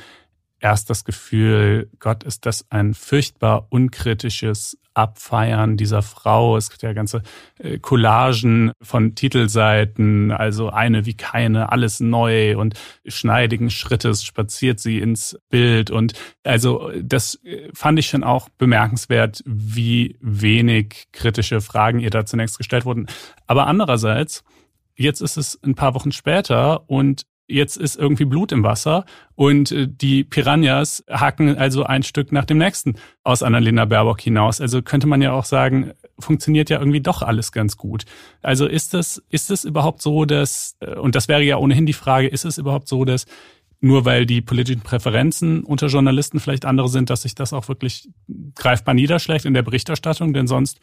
erst das Gefühl, Gott, ist das ein furchtbar unkritisches Abfeiern dieser Frau. Es gibt ja ganze äh, Collagen von Titelseiten, also eine wie keine, alles neu und schneidigen Schrittes spaziert sie ins Bild. Und also das äh, fand ich schon auch bemerkenswert, wie wenig kritische Fragen ihr da zunächst gestellt wurden. Aber andererseits, jetzt ist es ein paar Wochen später und jetzt ist irgendwie Blut im Wasser und äh, die Piranhas hacken also ein Stück nach dem nächsten aus Annalena Baerbock hinaus. Also könnte man ja auch sagen, funktioniert ja irgendwie doch alles ganz gut. Also ist es, ist es überhaupt so, dass, äh, und das wäre ja ohnehin die Frage, ist es überhaupt so, dass nur weil die politischen Präferenzen unter Journalisten vielleicht andere sind, dass sich das auch wirklich greifbar niederschlägt in der Berichterstattung, denn sonst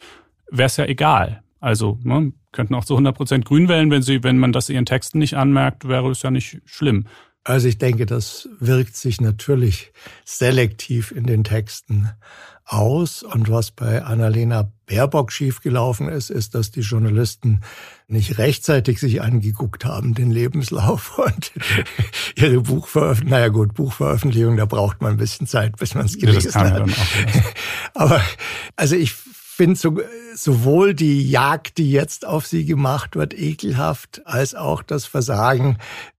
wäre es ja egal. Also ne, könnten auch zu 100 Prozent Grün wählen, wenn sie, wenn man das ihren Texten nicht anmerkt, wäre es ja nicht schlimm. Also ich denke, das wirkt sich natürlich selektiv in den Texten aus. Und was bei Annalena Baerbock schiefgelaufen ist, ist, dass die Journalisten nicht rechtzeitig sich angeguckt haben, den Lebenslauf [laughs] und ihre Buchveröffentlichung. Naja gut, Buchveröffentlichung, da braucht man ein bisschen Zeit, bis man es gelesen ja, hat. [laughs] Aber also ich finde so, sowohl die Jagd, die jetzt auf sie gemacht wird, ekelhaft, als auch das Versagen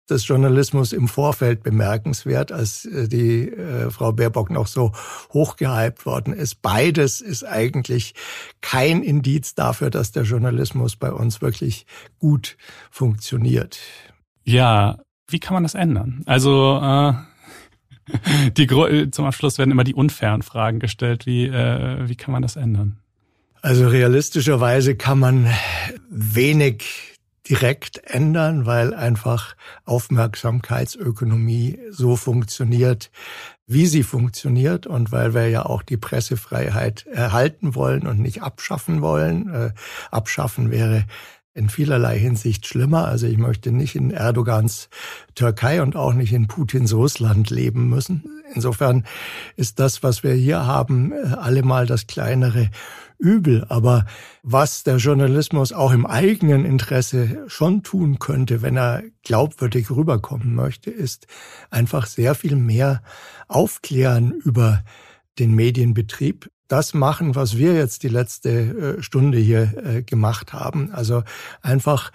des Journalismus im Vorfeld bemerkenswert, als äh, die äh, Frau Baerbock noch so hochgehypt worden ist. Beides ist eigentlich kein Indiz dafür, dass der Journalismus bei uns wirklich gut funktioniert. Ja, wie kann man das ändern? Also äh, [laughs] die zum Abschluss werden immer die unfairen Fragen gestellt. Wie, äh, wie kann man das ändern? Also realistischerweise kann man wenig direkt ändern, weil einfach Aufmerksamkeitsökonomie so funktioniert, wie sie funktioniert und weil wir ja auch die Pressefreiheit erhalten wollen und nicht abschaffen wollen. Äh, abschaffen wäre in vielerlei Hinsicht schlimmer. Also ich möchte nicht in Erdogans Türkei und auch nicht in Putins Russland leben müssen. Insofern ist das, was wir hier haben, äh, allemal das kleinere Übel. Aber was der Journalismus auch im eigenen Interesse schon tun könnte, wenn er glaubwürdig rüberkommen möchte, ist einfach sehr viel mehr aufklären über den Medienbetrieb, das machen, was wir jetzt die letzte äh, Stunde hier äh, gemacht haben. Also einfach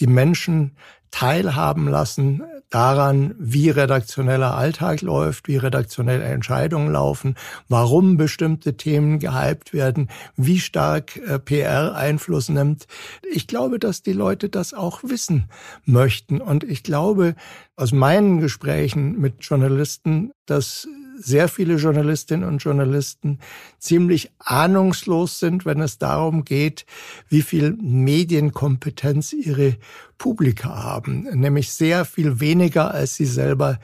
die Menschen teilhaben lassen daran, wie redaktioneller Alltag läuft, wie redaktionelle Entscheidungen laufen, warum bestimmte Themen gehypt werden, wie stark äh, PR Einfluss nimmt. Ich glaube, dass die Leute das auch wissen möchten. Und ich glaube aus meinen Gesprächen mit Journalisten, dass sehr viele Journalistinnen und Journalisten ziemlich ahnungslos sind, wenn es darum geht, wie viel Medienkompetenz ihre Publika haben, nämlich sehr viel weniger, als sie selber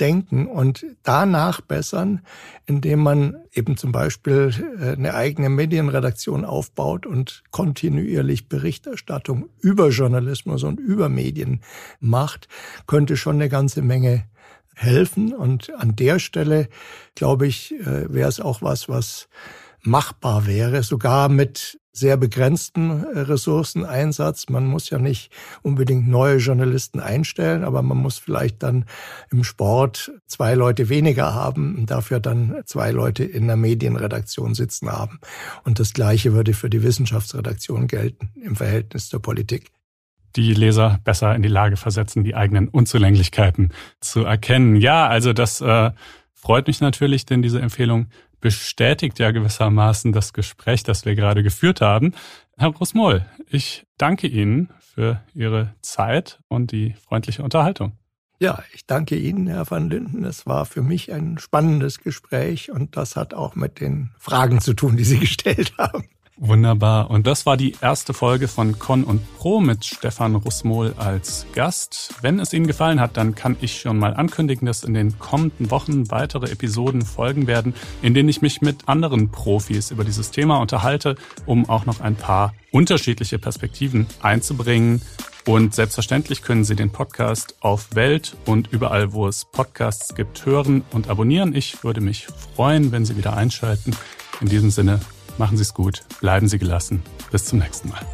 denken und danach bessern, indem man eben zum Beispiel äh, eine eigene Medienredaktion aufbaut und kontinuierlich Berichterstattung über Journalismus und über Medien macht, könnte schon eine ganze Menge helfen. Und an der Stelle, glaube ich, äh, wäre es auch was, was machbar wäre, sogar mit sehr begrenzten äh, Ressourceneinsatz. Man muss ja nicht unbedingt neue Journalisten einstellen, aber man muss vielleicht dann im Sport zwei Leute weniger haben und dafür dann zwei Leute in der Medienredaktion sitzen haben. Und das Gleiche würde für die Wissenschaftsredaktion gelten im Verhältnis zur Politik die Leser besser in die Lage versetzen, die eigenen Unzulänglichkeiten zu erkennen. Ja, also das äh, freut mich natürlich, denn diese Empfehlung bestätigt ja gewissermaßen das Gespräch, das wir gerade geführt haben. Herr Rosmoll, ich danke Ihnen für Ihre Zeit und die freundliche Unterhaltung. Ja, ich danke Ihnen, Herr van Linden. Es war für mich ein spannendes Gespräch und das hat auch mit den Fragen zu tun, die Sie [laughs] gestellt haben. Wunderbar. Und das war die erste Folge von Con und Pro mit Stefan Russmohl als Gast. Wenn es Ihnen gefallen hat, dann kann ich schon mal ankündigen, dass in den kommenden Wochen weitere Episoden folgen werden, in denen ich mich mit anderen Profis über dieses Thema unterhalte, um auch noch ein paar unterschiedliche Perspektiven einzubringen. Und selbstverständlich können Sie den Podcast auf Welt und überall, wo es Podcasts gibt, hören und abonnieren. Ich würde mich freuen, wenn Sie wieder einschalten. In diesem Sinne, Machen Sie es gut, bleiben Sie gelassen. Bis zum nächsten Mal.